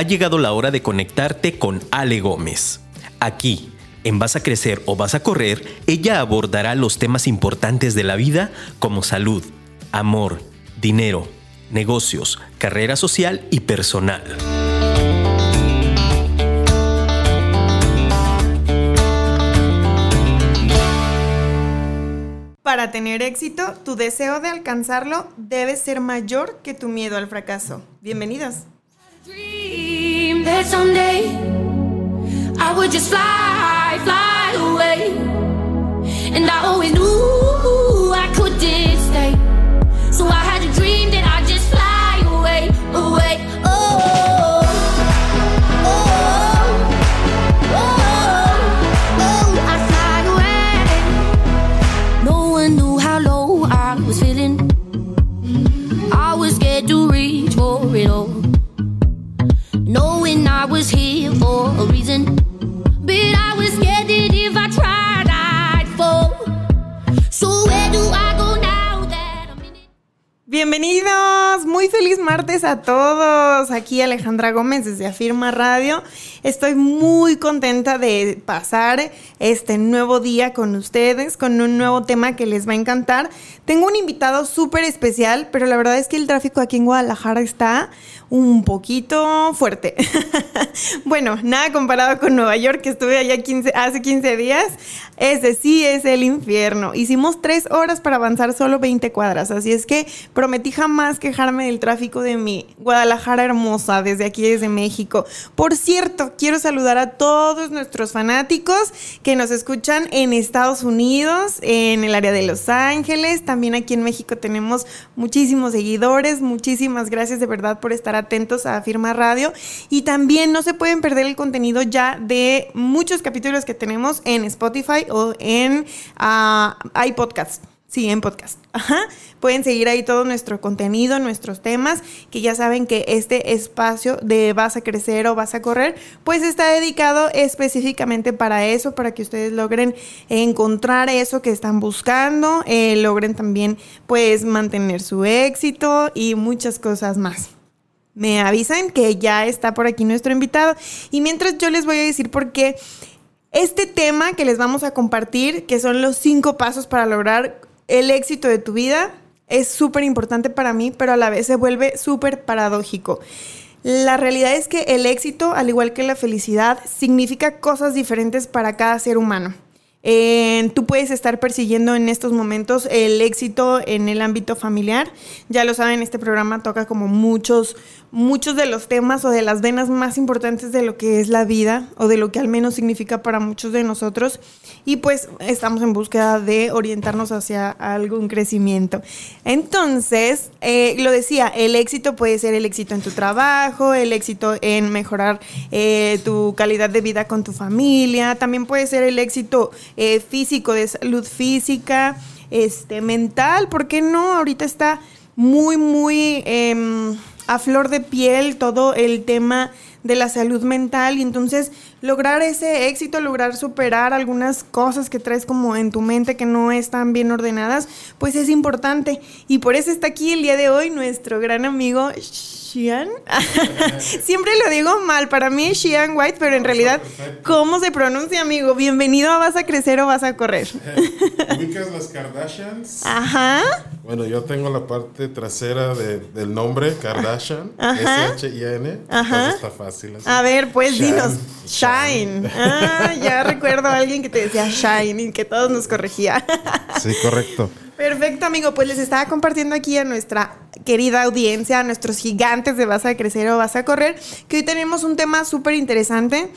ha llegado la hora de conectarte con Ale Gómez. Aquí, en Vas a Crecer o Vas a Correr, ella abordará los temas importantes de la vida como salud, amor, dinero, negocios, carrera social y personal. Para tener éxito, tu deseo de alcanzarlo debe ser mayor que tu miedo al fracaso. Bienvenidos. in bed someday, I would just fly, fly away. And I always knew I couldn't stay. So I had a dream that I'd just fly away, away. a reason. But I was scared that if I tried, I'd fall. So where do I? Bienvenidos, muy feliz martes a todos. Aquí Alejandra Gómez desde Afirma Radio. Estoy muy contenta de pasar este nuevo día con ustedes, con un nuevo tema que les va a encantar. Tengo un invitado súper especial, pero la verdad es que el tráfico aquí en Guadalajara está un poquito fuerte. bueno, nada comparado con Nueva York, que estuve allá hace 15 días. Ese sí es el infierno. Hicimos tres horas para avanzar solo 20 cuadras, así es que prometí jamás quejarme del tráfico de mi Guadalajara hermosa, desde aquí, desde México. Por cierto, quiero saludar a todos nuestros fanáticos que nos escuchan en Estados Unidos, en el área de Los Ángeles, también aquí en México tenemos muchísimos seguidores. Muchísimas gracias de verdad por estar atentos a Firma Radio. Y también no se pueden perder el contenido ya de muchos capítulos que tenemos en Spotify o en iPodcast. Sí, en podcast. Ajá. Pueden seguir ahí todo nuestro contenido, nuestros temas, que ya saben que este espacio de vas a crecer o vas a correr, pues está dedicado específicamente para eso, para que ustedes logren encontrar eso que están buscando, eh, logren también pues mantener su éxito y muchas cosas más me avisan que ya está por aquí nuestro invitado. Y mientras yo les voy a decir por qué este tema que les vamos a compartir, que son los cinco pasos para lograr el éxito de tu vida, es súper importante para mí, pero a la vez se vuelve súper paradójico. La realidad es que el éxito, al igual que la felicidad, significa cosas diferentes para cada ser humano tú puedes estar persiguiendo en estos momentos el éxito en el ámbito familiar. Ya lo saben, este programa toca como muchos, muchos de los temas o de las venas más importantes de lo que es la vida o de lo que al menos significa para muchos de nosotros. Y pues estamos en búsqueda de orientarnos hacia algún crecimiento. Entonces, eh, lo decía, el éxito puede ser el éxito en tu trabajo, el éxito en mejorar eh, tu calidad de vida con tu familia, también puede ser el éxito eh, físico, de salud física, este, mental, ¿por qué no? Ahorita está muy, muy em, a flor de piel todo el tema de la salud mental y entonces lograr ese éxito, lograr superar algunas cosas que traes como en tu mente que no están bien ordenadas, pues es importante. Y por eso está aquí el día de hoy nuestro gran amigo Xian. Siempre lo digo mal, para mí es Xian White, pero en realidad, ¿cómo se pronuncia, amigo? Bienvenido a Vas a Crecer o Vas a Correr. ¿Ubicas las Kardashians? Ajá. Bueno, yo tengo la parte trasera del nombre Kardashian, S-H-I-N. Ajá. Está fácil. A ver, pues dinos. Shine. Ah, ya recuerdo a alguien que te decía Shine y que todos nos corregía. sí, correcto. Perfecto, amigo. Pues les estaba compartiendo aquí a nuestra querida audiencia, a nuestros gigantes de Vas a Crecer o Vas a Correr, que hoy tenemos un tema súper interesante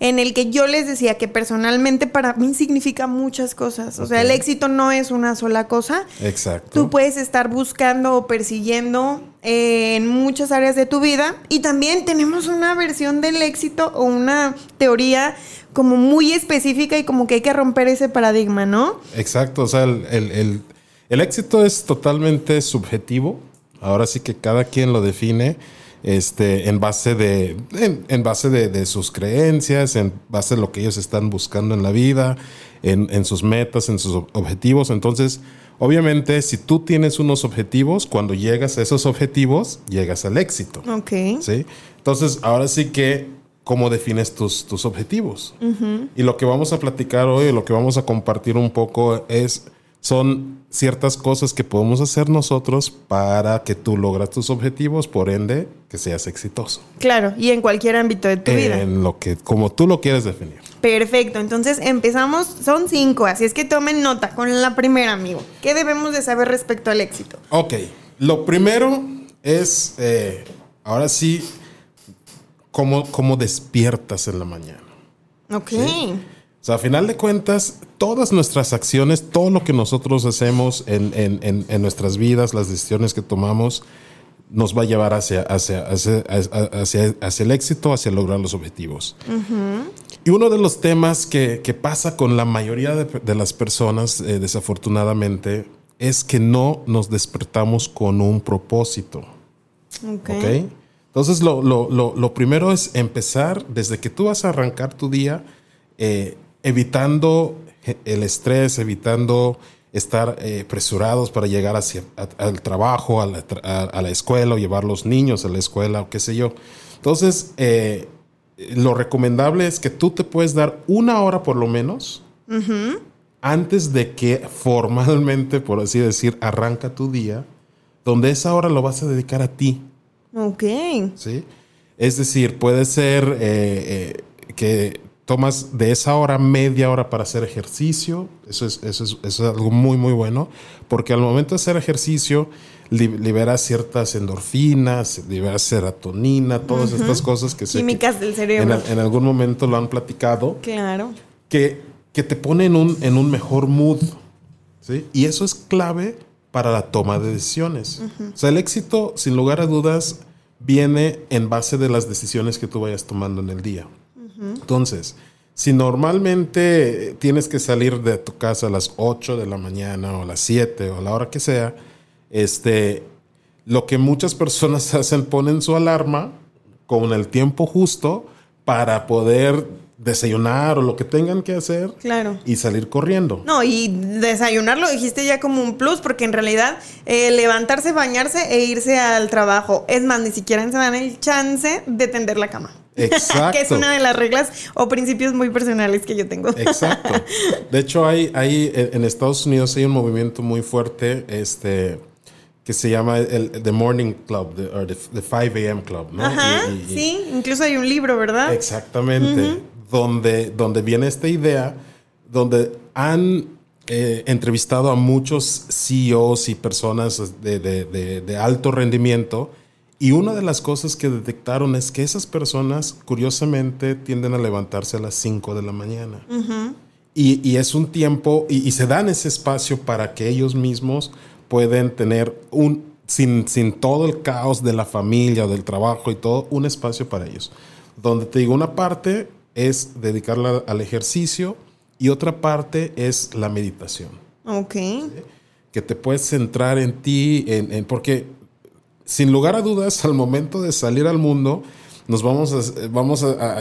en el que yo les decía que personalmente para mí significa muchas cosas. O sea, el éxito no es una sola cosa. Exacto. Tú puedes estar buscando o persiguiendo en muchas áreas de tu vida y también tenemos una versión del éxito o una teoría como muy específica y como que hay que romper ese paradigma, ¿no? Exacto, o sea, el el éxito es totalmente subjetivo. Ahora sí que cada quien lo define este, en base, de, en, base de, sus creencias, en base de lo que ellos están buscando en la vida, en, en sus metas, en sus objetivos. Entonces, obviamente, si tú tienes unos objetivos, cuando llegas a esos objetivos, llegas al éxito. Ok. ¿sí? Entonces, ahora sí que cómo defines tus, tus objetivos. Y lo que vamos a platicar hoy, lo que vamos a compartir un poco es son ciertas cosas que podemos hacer nosotros para que tú logras tus objetivos, por ende, que seas exitoso. Claro, y en cualquier ámbito de tu vida. En lo que, como tú lo quieres definir. Perfecto, entonces empezamos, son cinco, así es que tomen nota con la primera, amigo. ¿Qué debemos de saber respecto al éxito? Ok, lo primero es, eh, ahora sí, cómo, cómo despiertas en la mañana. Ok. Sea, a final de cuentas, todas nuestras acciones, todo lo que nosotros hacemos en, nuestras vidas, las decisiones que tomamos, nos va a llevar hacia, hacia, hacia, el éxito, hacia lograr los objetivos. Y uno de los temas que, pasa con la mayoría de, las personas, eh, desafortunadamente, es que no nos despertamos con un propósito. Okay. Entonces, lo, lo, primero es empezar desde que tú vas a arrancar tu día. Eh, evitando el estrés, evitando estar eh, presurados para llegar hacia, al trabajo, a la, escuela o llevar los niños a la escuela o qué sé yo. Entonces, eh, lo recomendable es que tú te puedes dar una hora por lo menos antes de que formalmente, por así decir, arranca tu día, donde esa hora lo vas a dedicar a ti. Ok. ¿Sí? Es decir, puede ser eh, que tomas de esa hora media hora para hacer ejercicio. Eso es, eso es, eso es algo muy, muy bueno, porque al momento de hacer ejercicio liberas ciertas endorfinas, liberas serotonina, todas estas cosas que se... Químicas del cerebro. En, algún momento lo han platicado. Claro. Que, que te pone en un, en un mejor mood. ¿sí? Y eso es clave para la toma de decisiones. O sea, el éxito, sin lugar a dudas, viene en base de las decisiones que tú vayas tomando en el día. Entonces, si normalmente tienes que salir de tu casa a las 8 de la mañana o a las 7 o a la hora que sea, este, lo que muchas personas hacen, ponen su alarma con el tiempo justo para poder desayunar o lo que tengan que hacer claro. y salir corriendo. No, y desayunar lo dijiste ya como un plus, porque en realidad eh, levantarse, bañarse e irse al trabajo, es más, ni siquiera se dan el chance de tender la cama. Exacto. que es una de las reglas o principios muy personales que yo tengo. Exacto. De hecho, hay, hay en Estados Unidos hay un movimiento muy fuerte este, que se llama el The Morning Club, o the, 5 a.m. Club, ¿no? Ajá, sí, incluso hay un libro, ¿verdad? Exactamente, donde, donde viene esta idea, donde han eh, entrevistado a muchos CEOs y personas de, de, de alto rendimiento y una de las cosas que detectaron es que esas personas, curiosamente, tienden a levantarse a las 5 de la mañana. y, es un tiempo, y, se dan ese espacio para que ellos mismos pueden tener un, sin, sin todo el caos de la familia o del trabajo y todo, un espacio para ellos. Donde te digo, una parte es dedicarla al ejercicio y otra parte es la meditación. Ok. Que te puedes centrar en ti, en, en porque sin lugar a dudas, al momento de salir al mundo, nos vamos a, vamos a,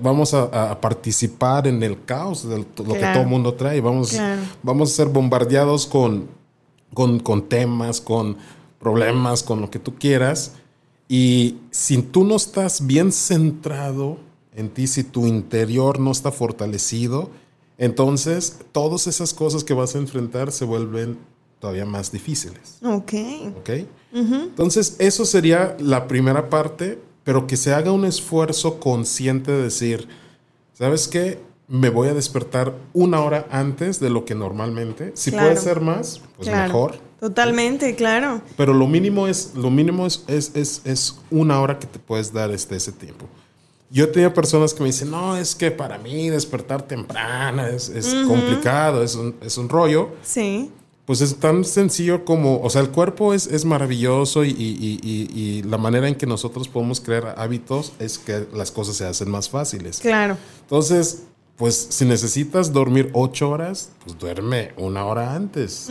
vamos a, participar en el caos de lo que todo el mundo trae. Vamos, vamos a ser bombardeados con, con, con, temas, con problemas, con lo que tú quieras. Y si tú no estás bien centrado en ti, si tu interior no está fortalecido, entonces todas esas cosas que vas a enfrentar se vuelven todavía más difíciles. Ok. Ok. Entonces, eso sería la primera parte, pero que se haga un esfuerzo consciente de decir, ¿sabes qué? Me voy a despertar una hora antes de lo que normalmente. Si puede ser más, pues mejor. Totalmente, claro. Pero lo mínimo es, lo mínimo es, es, es, una hora que te puedes dar este, ese tiempo. Yo tenía personas que me dicen, no, es que para mí despertar temprano es, complicado, es un, es un rollo. Sí pues es tan sencillo como, o sea, el cuerpo es, es maravilloso y, la manera en que nosotros podemos crear hábitos es que las cosas se hacen más fáciles. Claro. Entonces, pues si necesitas dormir ocho horas, pues duerme una hora antes.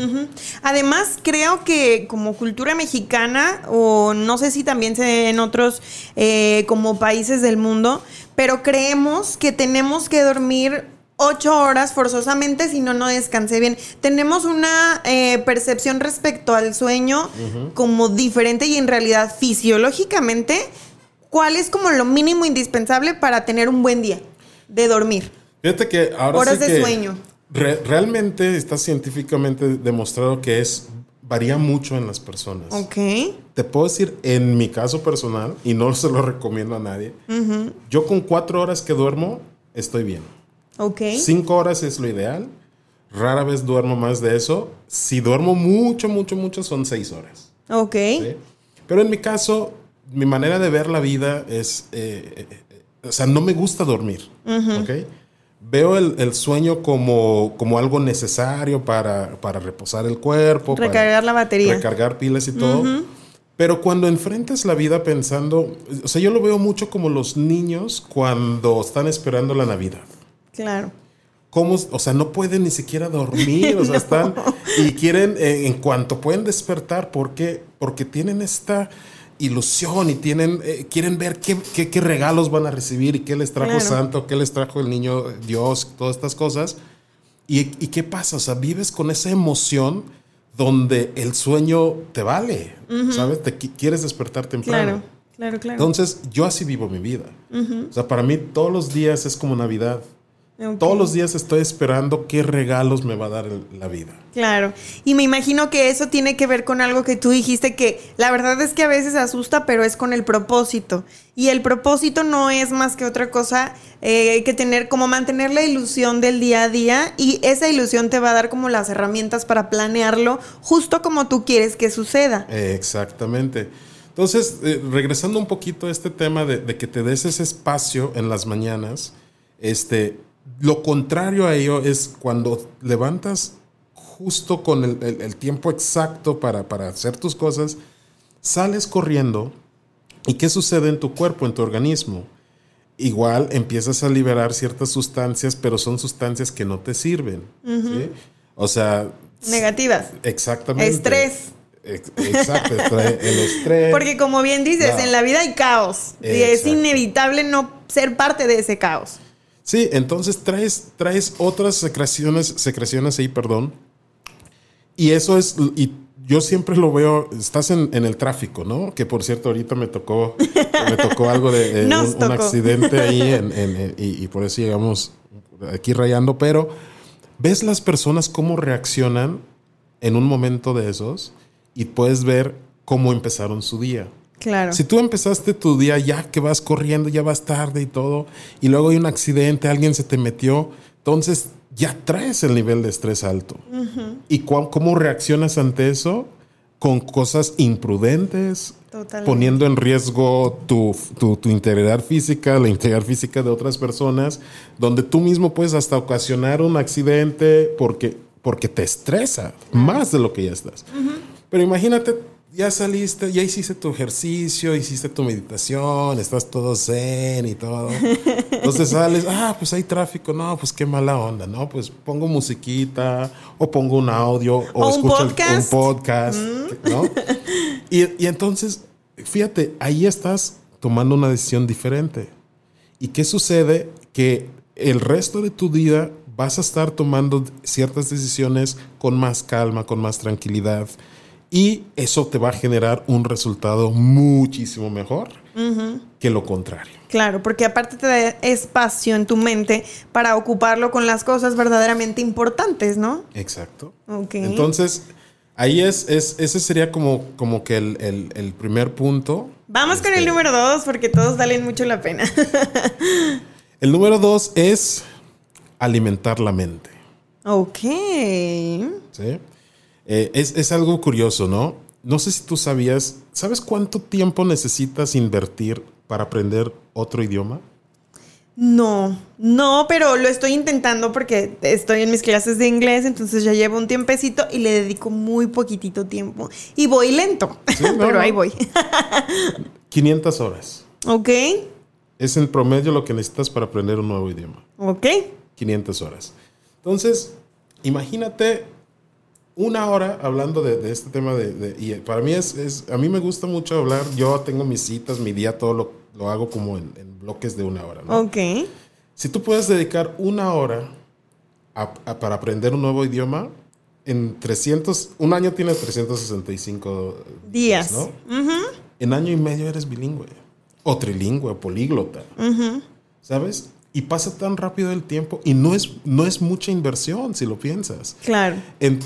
Además, creo que como cultura mexicana, o no sé si también se ve en otros eh, como países del mundo, pero creemos que tenemos que dormir ocho horas forzosamente, si no, no descansé bien. Tenemos una eh, percepción respecto al sueño como diferente y en realidad fisiológicamente, ¿cuál es como lo mínimo indispensable para tener un buen día de dormir? Fíjate que ahora Horas sí de que sueño. re- realmente está científicamente demostrado que es varía mucho en las personas. Ok. Te puedo decir, en mi caso personal, y no se lo recomiendo a nadie, yo con cuatro horas que duermo estoy bien. Ok. Cinco horas es lo ideal. Rara vez duermo más de eso. Si duermo mucho, mucho, mucho, son seis horas. Ok. ¿sí? Pero en mi caso, mi manera de ver la vida es, eh, eh, eh, o sea, no me gusta dormir. ¿ok? Veo el, el sueño como, como algo necesario para, para reposar el cuerpo. para Recargar la batería. Recargar pilas y todo. Pero cuando enfrentas la vida pensando, o sea, yo lo veo mucho como los niños cuando están esperando la Navidad. Claro. ¿Cómo? O sea, no pueden ni siquiera dormir, o sea, están y quieren, eh, en cuanto pueden despertar, ¿por qué? Porque tienen esta ilusión y tienen, eh, quieren ver qué, qué- qué regalos van a recibir y qué les trajo Claro. Santo, qué les trajo el niño Dios, todas estas cosas. ¿Y, ¿Y qué pasa? O sea, vives con esa emoción donde el sueño te vale, ¿sabes? Te qui- quieres despertar temprano. Claro. Claro, claro. Entonces, yo así vivo mi vida. O sea, para mí todos los días es como Navidad. Todos los días estoy esperando qué regalos me va a dar el- la vida. Claro. Y me imagino que eso tiene que ver con algo que tú dijiste que la verdad es que a veces asusta, pero es con el propósito. Y el propósito no es más que otra cosa eh, que tener, como mantener la ilusión del día a día. Y esa ilusión te va a dar como las herramientas para planearlo justo como tú quieres que suceda. Exactamente. Entonces, eh, regresando un poquito a este tema de, de que te des ese espacio en las mañanas, este, lo contrario a ello es cuando levantas justo con el, el- el tiempo exacto para, para hacer tus cosas, sales corriendo y ¿qué sucede en tu cuerpo, en tu organismo? Igual empiezas a liberar ciertas sustancias, pero son sustancias que no te sirven. ¿sí? O sea, Negativas. Exactamente. Estrés. Ex- Exacto, el estrés. Porque como bien dices, en la vida hay caos. Y es inevitable no ser parte de ese caos. Sí, entonces traes, traes otras secreciones, secreciones ahí, perdón. Y eso es, y yo siempre lo veo, estás en, en el tráfico, ¿no? Que por cierto, ahorita me tocó, me tocó algo de eh, un, accidente ahí en- en- en- y, y por eso llegamos aquí rayando, pero ves las personas cómo reaccionan en un momento de esos y puedes ver cómo empezaron su día. Claro. Si tú empezaste tu día ya que vas corriendo, ya vas tarde y todo, y luego hay un accidente, alguien se te metió, entonces ya traes el nivel de estrés alto. ¿Y cuál- cómo reaccionas ante eso? Con cosas imprudentes, Totalmente. poniendo en riesgo tu, tu- tu integridad física, la integridad física de otras personas, donde tú mismo puedes hasta ocasionar un accidente porque, porque te estresa más de lo que ya estás. Pero imagínate, ya saliste, ya hiciste tu ejercicio, hiciste tu meditación, estás todo zen y todo. Entonces sales, ah, pues hay tráfico, no, pues qué mala onda, ¿no? Pues pongo musiquita o pongo un audio o, O un escucho el- podcast. un podcast, ¿no? Y, y entonces, fíjate, ahí estás tomando una decisión diferente. ¿Y qué sucede? Que el resto de tu vida vas a estar tomando ciertas decisiones con más calma, con más tranquilidad. Y eso te va a generar un resultado muchísimo mejor que lo contrario. Claro, porque aparte te da espacio en tu mente para ocuparlo con las cosas verdaderamente importantes, ¿no? Exacto. Entonces, ahí es, es, ese sería como, como que el, el- el primer punto. Vamos con el Este, número dos porque todos valen mucho la pena. El número dos es alimentar la mente. ok. ¿sí? Eh, es, es algo curioso, ¿no? No sé si tú sabías, ¿sabes cuánto tiempo necesitas invertir para aprender otro idioma? No, no, pero lo estoy intentando porque estoy en mis clases de inglés, entonces ya llevo un tiempecito y le dedico muy poquitito tiempo. Y voy lento, Sí, no, pero no. ahí voy. 500 horas. ok, Es en promedio lo que necesitas para aprender un nuevo idioma. ok. 500 horas. Entonces, imagínate una hora hablando de, este tema de, y para mí es, a mí me gusta mucho hablar, yo tengo mis citas, mi día, todo lo, lo hago como en, bloques de una hora. ¿no? Ok. Si tú puedes dedicar una hora para aprender un nuevo idioma, en 300, un año tiene 365 días, ¿no? En año y medio eres bilingüe, o trilingüe, o políglota, ¿sabes? Y pasa tan rápido el tiempo y no es, no es mucha inversión si lo piensas. Claro.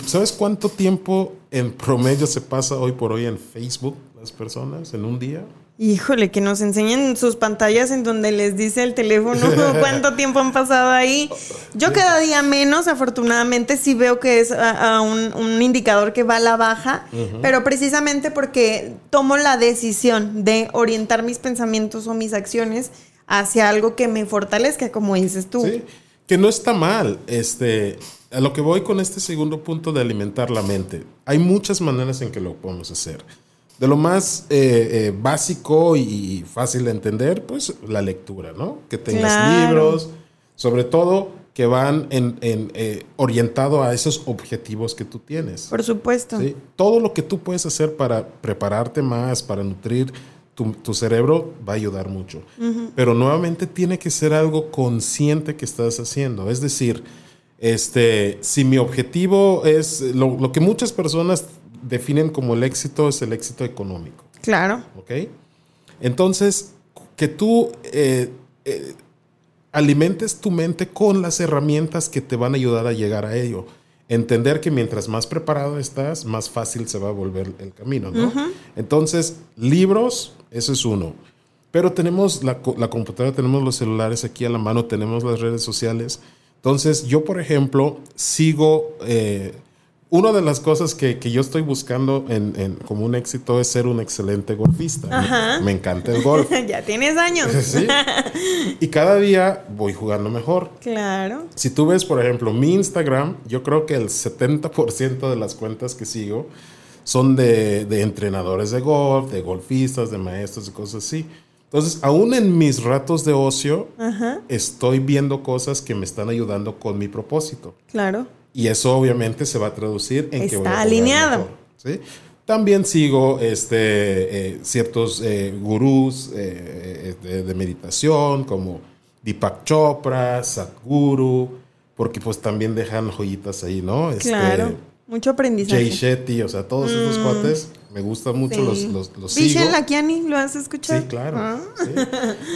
¿Sabes cuánto tiempo en promedio se pasa hoy por hoy en Facebook las personas en un día? Híjole, que nos enseñen sus pantallas en donde les dice el teléfono cuánto tiempo han pasado ahí. Yo cada día menos, afortunadamente, sí veo que es un, indicador que va a la baja, pero precisamente porque tomo la decisión de orientar mis pensamientos o mis acciones hacia algo que me fortalezca, como dices tú. Sí, que no está mal. Este, a lo que voy con este segundo punto de alimentar la mente. Hay muchas maneras en que lo podemos hacer. De lo más eh, eh, básico y fácil de entender, pues la lectura, ¿no? Que tengas libros, sobre todo que van en, eh, orientado a esos objetivos que tú tienes. Por supuesto. ¿sí? Todo lo que tú puedes hacer para prepararte más, para nutrir tu, cerebro, va a ayudar mucho. Pero nuevamente tiene que ser algo consciente que estás haciendo. Es decir, este, si mi objetivo es lo, lo que muchas personas definen como el éxito es el éxito económico. Claro. ¿Ok? Entonces, que tú eh, eh, alimentes tu mente con las herramientas que te van a ayudar a llegar a ello. Entender que mientras más preparado estás, más fácil se va a volver el camino, ¿no? Entonces, libros, eso es uno. Pero tenemos la, la, computadora, tenemos los celulares aquí a la mano, tenemos las redes sociales. Entonces, yo, por ejemplo, sigo eh, una de las cosas que, yo estoy buscando en, como un éxito es ser un excelente golfista. Me, encanta el golf. ya tienes años. sí. Y cada día voy jugando mejor. Claro. Si tú ves, por ejemplo, mi Instagram, yo creo que el 70% de las cuentas que sigo son de, entrenadores de golf, de golfistas, de maestros, de cosas así. Entonces, aún en mis ratos de ocio, estoy viendo cosas que me están ayudando con mi propósito. Claro. Y eso obviamente se va a traducir en que voy a alineado. ¿sí? También sigo este, eh, ciertos eh, gurús eh, de, meditación como Deepak Chopra, Sadhguru, porque pues también dejan joyitas ahí, ¿no? Este, claro, mucho aprendizaje. Jay Shetty, o sea, todos esos mm. cuates, me gustan mucho, los, los, los sigo. Lakiani, ¿lo has escuchado? Sí, claro. Ah.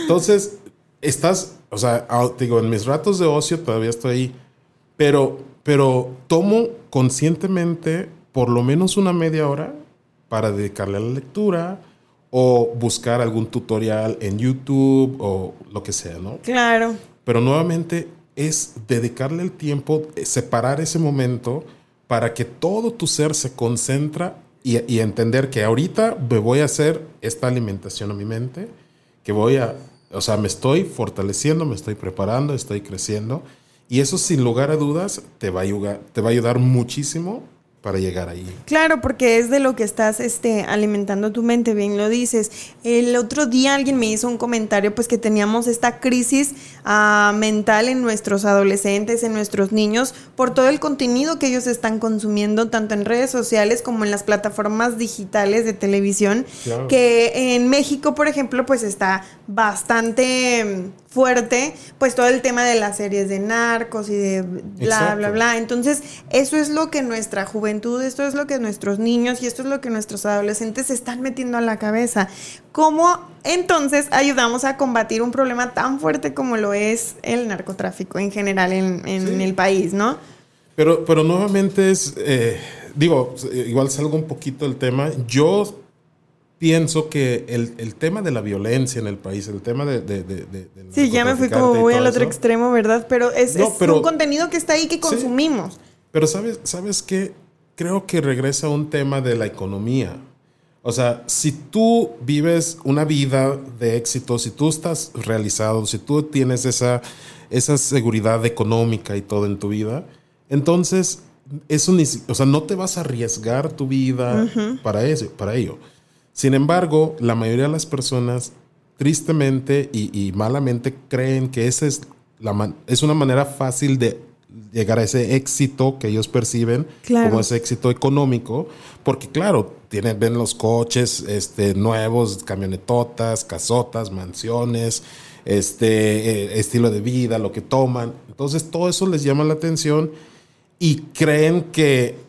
Entonces, estás, o sea, digo, en mis ratos de ocio todavía estoy ahí, pero pero tomo conscientemente por lo menos una media hora para dedicarle a la lectura o buscar algún tutorial en YouTube o lo que sea, ¿no? Claro. Pero nuevamente es dedicarle el tiempo, eh, separar ese momento para que todo tu ser se concentra y, y, entender que ahorita me voy a hacer esta alimentación a mi mente, que voy a, o sea, me estoy fortaleciendo, me estoy preparando, estoy creciendo y eso sin lugar a dudas te va a ayudar, te va a ayudar muchísimo para llegar ahí. Claro, porque es de lo que estás este, alimentando tu mente, bien lo dices. El otro día alguien me hizo un comentario, pues que teníamos esta crisis uh, mental en nuestros adolescentes, en nuestros niños, por todo el contenido que ellos están consumiendo, tanto en redes sociales como en las plataformas digitales de televisión, que en México, por ejemplo, pues está bastante fuerte, pues todo el tema de las series de narcos y de bla, bla, bla. Entonces, eso es lo que nuestra juventud, esto es lo que nuestros niños y esto es lo que nuestros adolescentes se están metiendo a la cabeza. ¿Cómo entonces ayudamos a combatir un problema tan fuerte como lo es el narcotráfico en general en, el país, no? Pero, pero nuevamente es, eh, digo, igual salgo un poquito del tema. Yo pienso que el, tema de la violencia en el país, el tema de... de, sí, ya me fui como muy al otro extremo, ¿verdad? Pero es, un contenido que está ahí que consumimos. pero ¿sabes, ¿sabes qué? Creo que regresa a un tema de la economía. O sea, si tú vives una vida de éxito, si tú estás realizado, si tú tienes esa, esa seguridad económica y todo en tu vida, entonces eso ni, o sea, no te vas a arriesgar tu vida para eso, para ello. Sin embargo, la mayoría de las personas tristemente y, malamente creen que esa es la es una manera fácil de llegar a ese éxito que ellos perciben como ese éxito económico, porque claro, tienen, ven los coches este, nuevos, camionetotas, casotas, mansiones, este, eh, estilo de vida, lo que toman. Entonces todo eso les llama la atención y creen que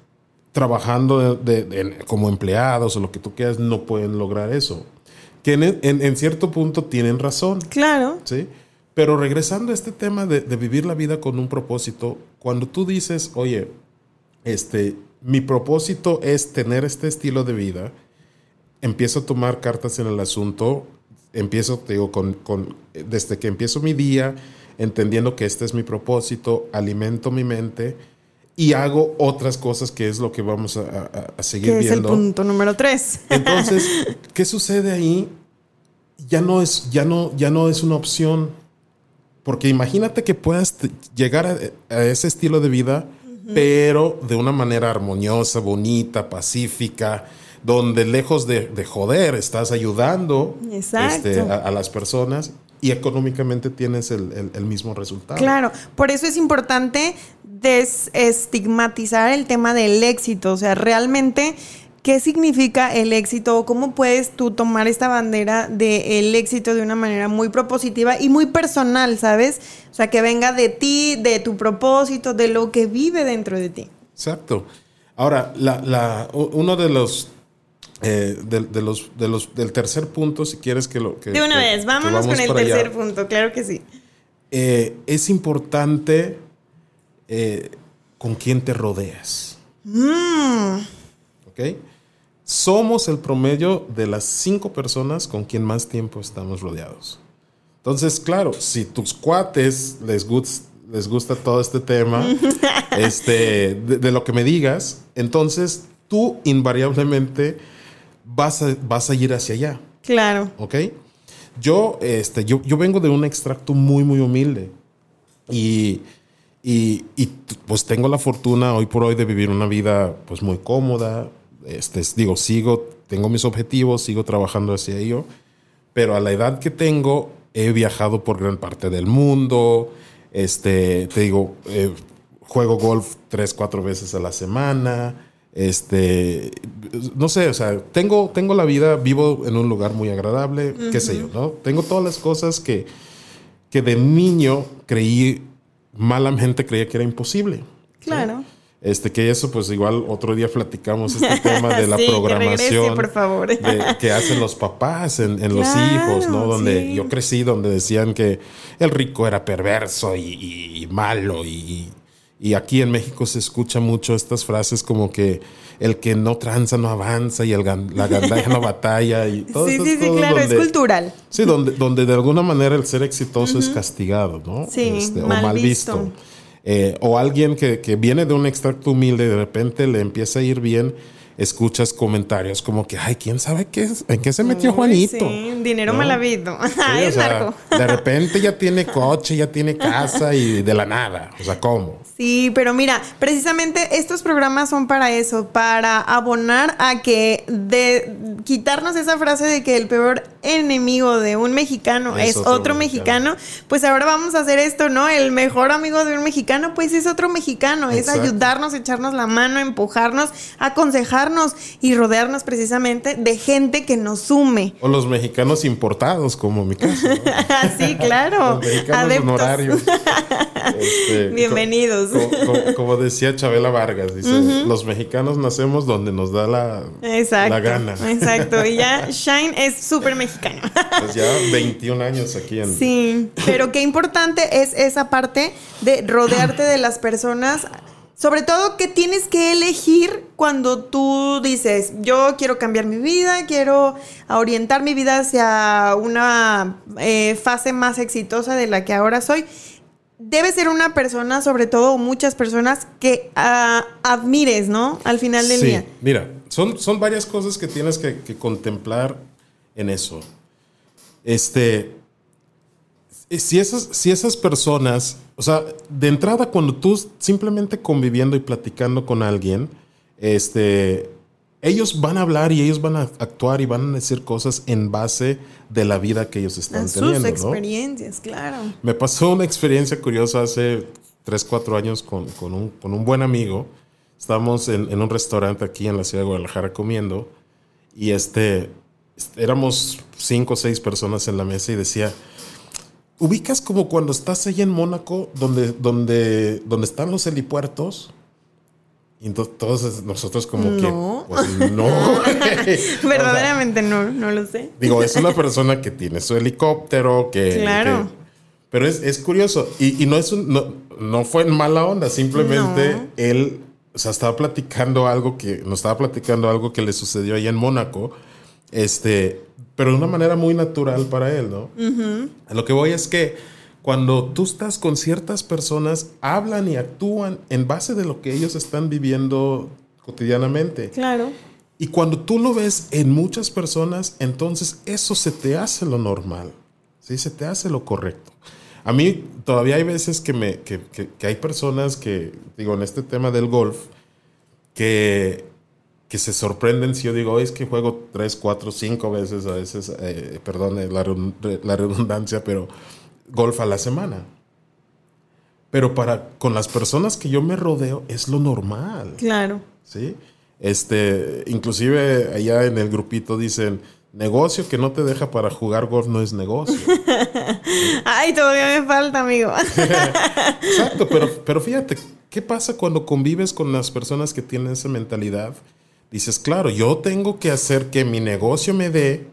trabajando como empleados o lo que tú quieras no pueden lograr eso. Que en, cierto punto tienen razón. Claro. ¿sí? Pero regresando a este tema de, vivir la vida con un propósito, cuando tú dices, oye, este, mi propósito es tener este estilo de vida, empiezo a tomar cartas en el asunto, empiezo, te digo, con, desde que empiezo mi día, entendiendo que este es mi propósito, alimento mi mente y hago otras cosas que es lo que vamos a, seguir viendo. Que es el punto número tres. Entonces, ¿qué sucede ahí? Ya no es, ya no, ya no es una opción. Porque imagínate que puedas llegar a, ese estilo de vida, pero de una manera armoniosa, bonita, pacífica, donde lejos de, joder estás ayudando este, a, las personas y económicamente tienes el, mismo resultado. Claro, por eso es importante desestigmatizar el tema del éxito, o sea, realmente... ¿Qué significa el éxito? ¿Cómo puedes tú tomar esta bandera del éxito de una manera muy propositiva y muy personal, ¿sabes? O sea, que venga de ti, de tu propósito, de lo que vive dentro de ti. Exacto. Ahora, la, uno de los eh, de, los, de los, del tercer punto, si quieres que lo... Que, de una vez, vámonos con el tercer punto, claro que sí. Eh, es importante eh, con quién te rodeas. Mm. ¿Ok? Somos el promedio de las cinco personas con quien más tiempo estamos rodeados. Entonces, claro, si tus cuates les, les gusta todo este tema, este, de lo que me digas, entonces tú invariablemente vas a, vas a ir hacia allá. Claro. ¿Ok? Yo, este, yo, yo vengo de un extracto muy, muy humilde. Y, y, pues tengo la fortuna hoy por hoy de vivir una vida pues muy cómoda. Este, digo, sigo, tengo mis objetivos, sigo trabajando hacia ello. Pero a la edad que tengo, he viajado por gran parte del mundo. Este, te digo, eh, juego golf tres, cuatro veces a la semana. Este, no sé, o sea, tengo, tengo la vida, vivo en un lugar muy agradable, qué sé yo, ¿no? Tengo todas las cosas que, que de niño creí, malamente creía que era imposible. Claro. Este, que eso, pues igual otro día platicamos este tema de la programación por favor. que hacen los papás en, los hijos, ¿no? Donde yo crecí, donde decían que el rico era perverso y, y malo y, y aquí en México se escucha mucho estas frases como que el que no tranza no avanza y el la gandalla no batalla y todo Sí, sí, sí, claro, es cultural. Sí, donde, donde de alguna manera el ser exitoso es castigado, ¿no? Sí, este, o mal visto. Eh, o alguien que, que, viene de un extracto humilde y de repente le empieza a ir bien escuchas comentarios como que, ay, ¿quién sabe qué es, en qué se metió Juanito? Sí, dinero mal habido. de repente ya tiene coche, ya tiene casa y de la nada. O sea, ¿cómo? Sí, pero mira, precisamente estos programas son para eso, para abonar a que de quitarnos esa frase de que el peor enemigo de un mexicano es, otro, mexicano. pues ahora vamos a hacer esto, ¿no? El mejor amigo de un mexicano, pues es otro mexicano, es ayudarnos, echarnos la mano, empujarnos, aconsejarnos y rodearnos precisamente de gente que nos sume. O los mexicanos importados, como mi caso. sí, claro. Los mexicanos honorarios. Este, Bienvenidos. como, decía Chabela Vargas, dice, los mexicanos nacemos donde nos da la, la gana. Exacto. Y ya Shine es súper mexicano. Pues ya 21 años aquí en... Sí, pero qué importante es esa parte de rodearte de las personas sobre todo que tienes que elegir cuando tú dices, yo quiero cambiar mi vida, quiero orientar mi vida hacia una eh, fase más exitosa de la que ahora soy. Debe ser una persona, sobre todo muchas personas, que ah, admires, ¿no? Al final del día. Mira, son, son varias cosas que tienes que, que contemplar en eso. Este, si esas, si esas personas, o sea, de entrada cuando tú simplemente conviviendo y platicando con alguien, este, ellos van a hablar y ellos van a actuar y van a decir cosas en base de la vida que ellos están A sus teniendo. ¿no? experiencias, claro. Me pasó una experiencia curiosa hace 3, 4 años con, con un, con un buen amigo. Estábamos en, en un restaurante aquí en la ciudad de Guadalajara comiendo y este, éramos 5 o 6 personas en la mesa y decía, ubicas como cuando estás ahí en Mónaco donde, donde, donde están los helipuertos. Y entonces todos nosotros como No. que, pues no. Verdaderamente no, no lo sé. Digo, es una persona que tiene su helicóptero, que... Claro. que- pero es, es curioso. Y, y no, es un- no, no fue en mala onda, simplemente No. él, o sea, estaba platicando algo que, nos estaba platicando algo que le sucedió ahí en Mónaco, este, pero de una manera muy natural para él, ¿no? A lo que voy es que cuando tú estás con ciertas personas, hablan y actúan en base de lo que ellos están viviendo cotidianamente. Claro. Y cuando tú lo ves en muchas personas, entonces eso se te hace lo normal, ¿sí? Se te hace lo correcto. A mí todavía hay veces que, me, que, que- que hay personas que, digo, en este tema del golf, que, que se sorprenden si yo digo, "Oye, es que juego tres, cuatro, cinco veces a veces, eh, perdón eh, la, la redundancia, pero golf a la semana. Pero para con las personas que yo me rodeo es lo normal. Claro. ¿sí? Este, inclusive allá en el grupito dicen, negocio que no te deja para jugar golf no es negocio. Ay, todavía me falta, amigo. Exacto, pero, pero fíjate, ¿qué pasa cuando convives con las personas que tienen esa mentalidad? Dices, claro, yo tengo que hacer que mi negocio me dé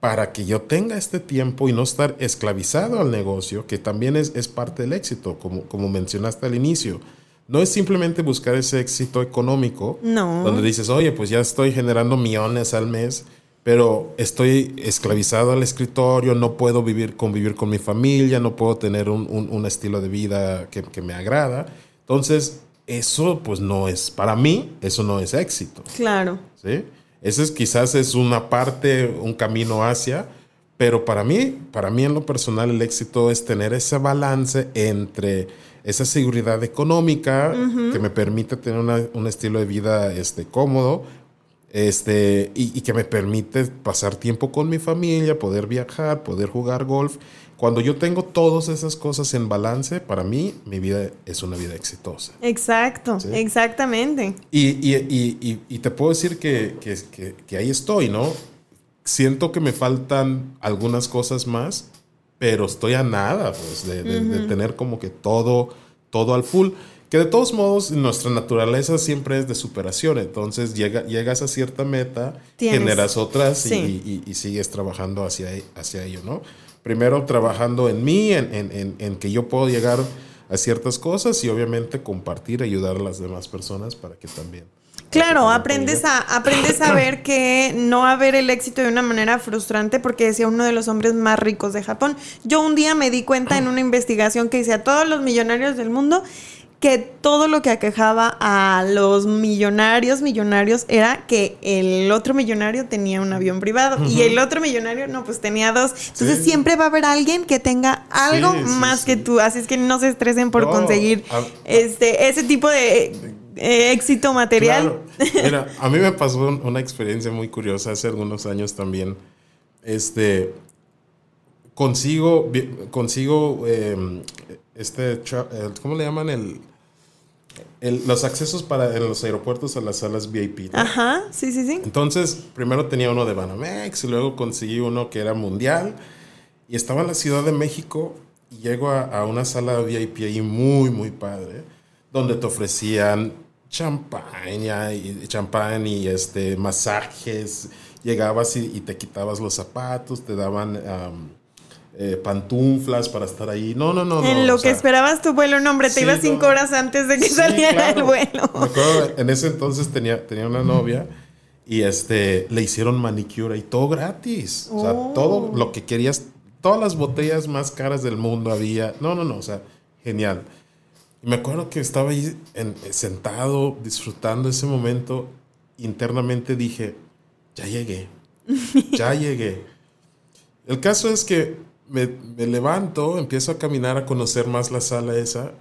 para que yo tenga este tiempo y no estar esclavizado al negocio, que también es, es parte del éxito, como, como mencionaste al inicio. No es simplemente buscar ese éxito económico, No. donde dices, oye, pues ya estoy generando millones al mes, pero estoy esclavizado al escritorio, no puedo vivir, convivir con mi familia, no puedo tener un, un- un estilo de vida que, que me agrada. Entonces, eso pues no es, para mí, eso no es éxito. Claro. ¿sí? Ese es, quizás es una parte, un camino hacia, pero para mí, para mí en lo personal el éxito es tener ese balance entre esa seguridad económica que me permite tener una- un estilo de vida este, cómodo este, y, y que me permite pasar tiempo con mi familia, poder viajar, poder jugar golf. Cuando yo tengo todas esas cosas en balance, para mí mi vida es una vida exitosa. Exacto. Sí. Exactamente. Y, y- y- y- y te puedo decir que, que- que- que ahí estoy, ¿no? Siento que me faltan algunas cosas más, pero estoy a nada, pues, de, de- de tener como que todo, todo al full. Que de todos modos, nuestra naturaleza siempre es de superación. Entonces, llega, llegas a cierta meta, Tienes. generas otras y- Sí. y, y sigues trabajando hacia, hacia ello, ¿no? Primero trabajando en mí, en, en- en- en que yo puedo llegar a ciertas cosas y obviamente compartir, ayudar a las demás personas para que también. Claro, aprendes a, aprendes a ver que no va a ver el éxito de una manera frustrante porque decía uno de los hombres más ricos de Japón. Yo un día me di cuenta en una investigación que hice a todos los millonarios del mundo que todo lo que aquejaba a los millonarios, millonarios, era que el otro millonario tenía un avión privado y el otro millonario, no, pues tenía dos. Entonces Sí. siempre va a haber alguien que tenga algo Sí, sí, más que tú. Así es que no se estresen por No, conseguir a- este, ese tipo de eh, éxito material. Claro. Mira, a mí me pasó un- una experiencia muy curiosa hace algunos años también. Este, consigo, consigo, eh, este, ¿cómo le llaman? El, el- los accesos para en los aeropuertos a las salas VIP. ¿no? Ajá, sí, sí, sí. Entonces, primero tenía uno de Banamex y luego conseguí uno que era mundial. Y estaba en la Ciudad de México y llego a, a una sala VIP ahí muy, muy padre, donde te ofrecían champaña y champán y este, masajes. Llegabas y, y te quitabas los zapatos, te daban am, eh, pantuflas para estar ahí. No, no, no. en no, lo que sea, esperabas tu vuelo, no, hombre, te sí, ibas no. cinco horas antes de que Sí, saliera el claro. vuelo. Me acuerdo, en ese entonces tenía, tenía una novia y este, le hicieron manicure y todo gratis. O sea, Oh. todo lo que querías, todas las botellas más caras del mundo había. No, no, no, o sea, genial. Y me acuerdo que estaba ahí en- sentado, disfrutando ese momento. Internamente dije, ya llegué, ya llegué. El caso es que me, me levanto, empiezo a caminar a conocer más la sala esa.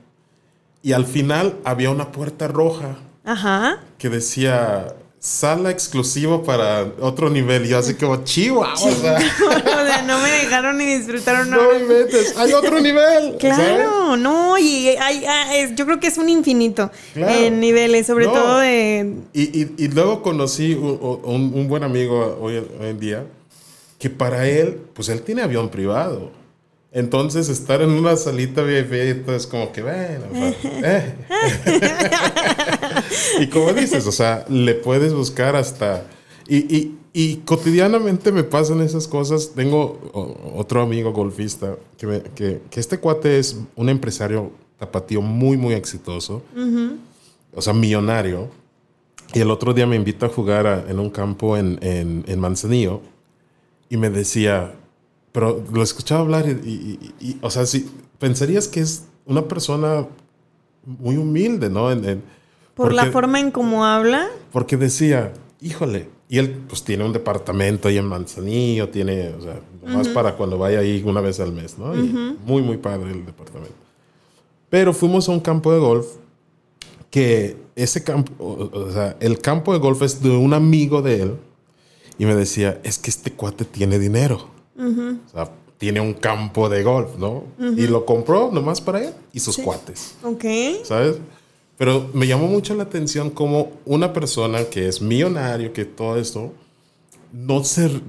Y al final había una puerta roja Ajá. que decía sala exclusiva para otro nivel. Y yo así como, chihuahua. O sea, o sea, no me dejaron ni disfrutar no me metes, hay otro nivel. Claro, no, y hay, hay- yo creo que es un infinito Claro. en niveles, sobre No. todo de... Y, y- y luego conocí un, un- un buen amigo hoy, hoy en día que para él, pues él tiene avión privado. Entonces estar en una salita VIP es como que, bueno, eh. y como dices, o sea, le puedes buscar hasta... Y, y- y cotidianamente me pasan esas cosas. Tengo otro amigo golfista que, me- que, que este cuate es un empresario tapatío muy, muy exitoso. O sea, millonario. Y el otro día me invita a jugar a- en un campo en, en, en Manzanillo y me decía, pero lo escuchaba hablar y, y- y- y, o sea, si pensarías que es una persona muy humilde, ¿no? En- en- Por la forma en cómo habla. Porque decía, híjole, y él pues tiene un departamento ahí en Manzanillo, tiene, o sea, nomás para cuando vaya ahí una vez al mes, ¿no? Y muy, muy padre el departamento. Pero fuimos a un campo de golf que ese campo, o, o sea, el campo de golf es de un amigo de él y me decía, es que este cuate tiene dinero. O sea, tiene un campo de golf, ¿no? Y lo compró nomás para él y sus cuates. Ok. ¿sabes? Pero me llamó mucho la atención como una persona que es millonario, que todo esto, no se,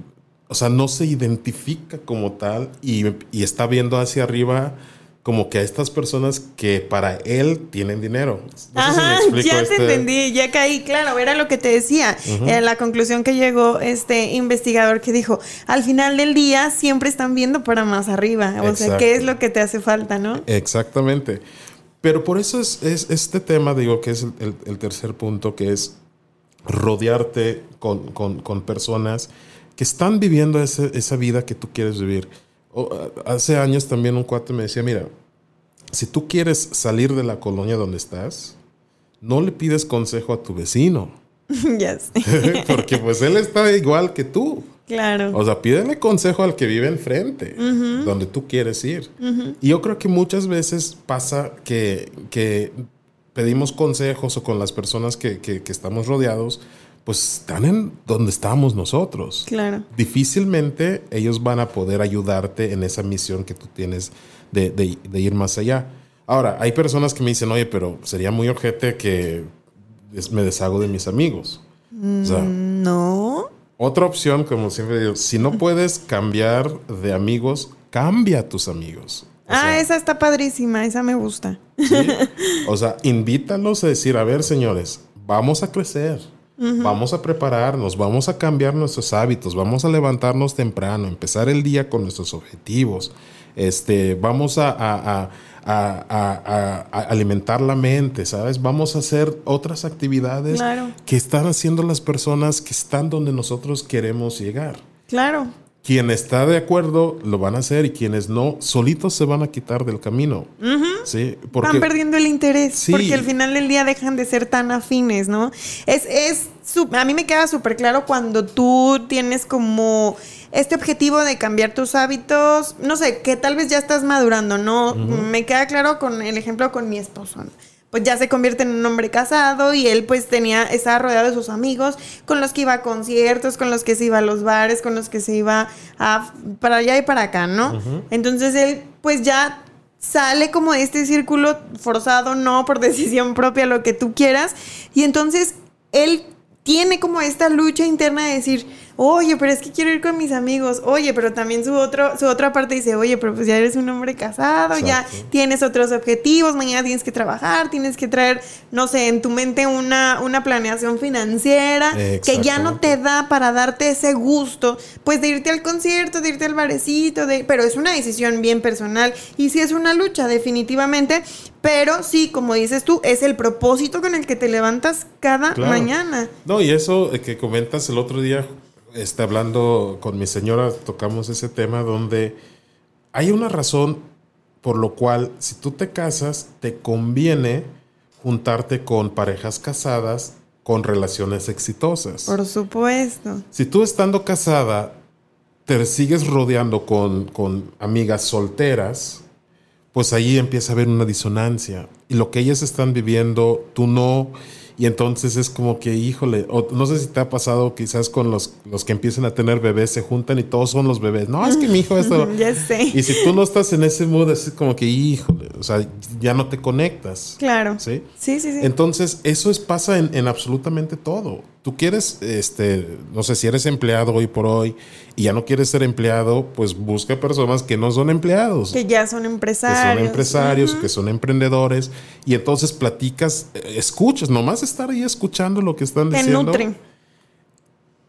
o sea, no se identifica como tal y, y está viendo hacia arriba como que a estas personas que para él tienen dinero. No si Ajá, ya este- te entendí, ya caí, claro, era lo que te decía, era la conclusión que llegó este investigador que dijo, al final del día siempre están viendo para más arriba, o sea, ¿qué es lo que te hace falta, no? Exactamente. Pero por eso es, es este tema, digo, que es el, el- el tercer punto, que es rodearte con, con- con personas que están viviendo ese- esa vida que tú quieres vivir. A- hace años también un cuate me decía, mira, si tú quieres salir de la colonia donde estás, no le pides consejo a tu vecino, ya sé, porque pues él está igual que tú. claro. O sea, pídele consejo al que vive enfrente, donde tú quieres ir. Y yo creo que muchas veces pasa que, que pedimos consejos o con las personas que, que- que estamos rodeados, pues están en donde estamos nosotros. Claro. Difícilmente ellos van a poder ayudarte en esa misión que tú tienes de, de- de ir más allá. Ahora, hay personas que me dicen, oye, pero sería muy ojete que me deshago de mis amigos. O sea, No. otra opción, como siempre digo, si no puedes cambiar de amigos, cambia a tus amigos. O ah, sea, esa está padrísima, esa me gusta. ¿sí? O sea, invítalos a decir, a ver, señores, vamos a crecer, vamos a prepararnos, vamos a cambiar nuestros hábitos, vamos a levantarnos temprano, empezar el día con nuestros objetivos, este, vamos a, a- a- a- a- a- a alimentar la mente, ¿sabes? Vamos a hacer otras actividades Claro. que están haciendo las personas que están donde nosotros queremos llegar. Claro. Quien está de acuerdo lo van a hacer y quienes no, solitos se van a quitar del camino. ¿Sí? Van perdiendo el interés Sí. porque al final del día dejan de ser tan afines, ¿no? Es, es a mí me queda súper claro cuando tú tienes como este objetivo de cambiar tus hábitos, no sé, que tal vez ya estás madurando, ¿no? Me queda claro con el ejemplo con mi esposo. ¿no? Pues ya se convierte en un hombre casado y él pues tenía, estaba rodeado de sus amigos con los que iba a conciertos, con los que se iba a los bares, con los que se iba a, para allá y para acá, ¿no? Entonces él pues ya sale como de este círculo forzado, no por decisión propia, lo que tú quieras. Y entonces él tiene como esta lucha interna de decir, oye, pero es que quiero ir con mis amigos, oye, pero también su, otro, su otra parte dice, oye, pero pues ya eres un hombre casado, ya tienes otros objetivos, mañana tienes que trabajar, tienes que traer, no sé, en tu mente una, una planeación financiera que ya no te da para darte ese gusto, pues de irte al concierto, de irte al barecito, de, pero es una decisión bien personal y sí es una lucha, definitivamente, pero sí, como dices tú, es el propósito con el que te levantas cada Claro. mañana. No, y eso eh, que comentas el otro día, está hablando con mi señora, tocamos ese tema donde hay una razón por lo cual si tú te casas, te conviene juntarte con parejas casadas con relaciones exitosas. Por supuesto. Si tú estando casada te sigues rodeando con, con amigas solteras, pues ahí empieza a haber una disonancia. Y lo que ellas están viviendo, tú no. Y entonces es como que, híjole, o no sé si te ha pasado quizás con los, los que empiezan a tener bebés, se juntan y todos son los bebés. No, es que mi hijo esto. Ya sé. Y si tú no estás en ese mood, es como que, híjole, o sea, ya no te conectas. Claro. ¿Sí? Sí, sí, sí. Entonces, eso es, pasa en, en absolutamente todo. Tú quieres, este, no sé si eres empleado hoy por hoy y ya no quieres ser empleado, pues busca personas que no son empleados. que ya son que empresarios. son empresarios, que son emprendedores, y entonces platicas, eh, escuchas, nomás estar ahí escuchando lo que están Te diciendo. nutren.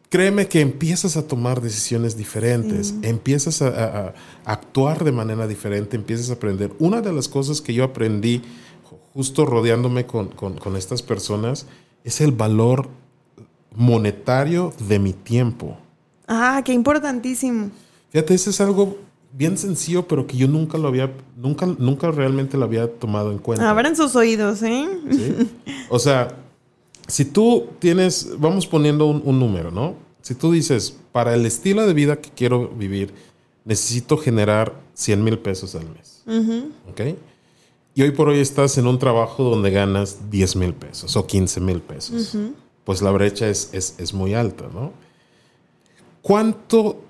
Créeme que empiezas a tomar decisiones diferentes, empiezas a, a- a actuar de manera diferente, empiezas a aprender. Una de las cosas que yo aprendí justo rodeándome con, con- con estas personas es el valor monetario de mi tiempo. Ah, qué importantísimo. Fíjate, eso es algo bien sencillo, pero que yo nunca lo había, nunca, nunca realmente lo había tomado en cuenta. Abran sus oídos, ¿eh? ¿sí? O sea, si tú tienes, vamos poniendo un, un número, ¿no? Si tú dices, para el estilo de vida que quiero vivir, necesito generar 100 mil pesos al mes. ¿Ok? Y hoy por hoy estás en un trabajo donde ganas 10 mil pesos o 15 mil pesos. Pues la brecha es, es, es muy alta, ¿no? ¿Cuánto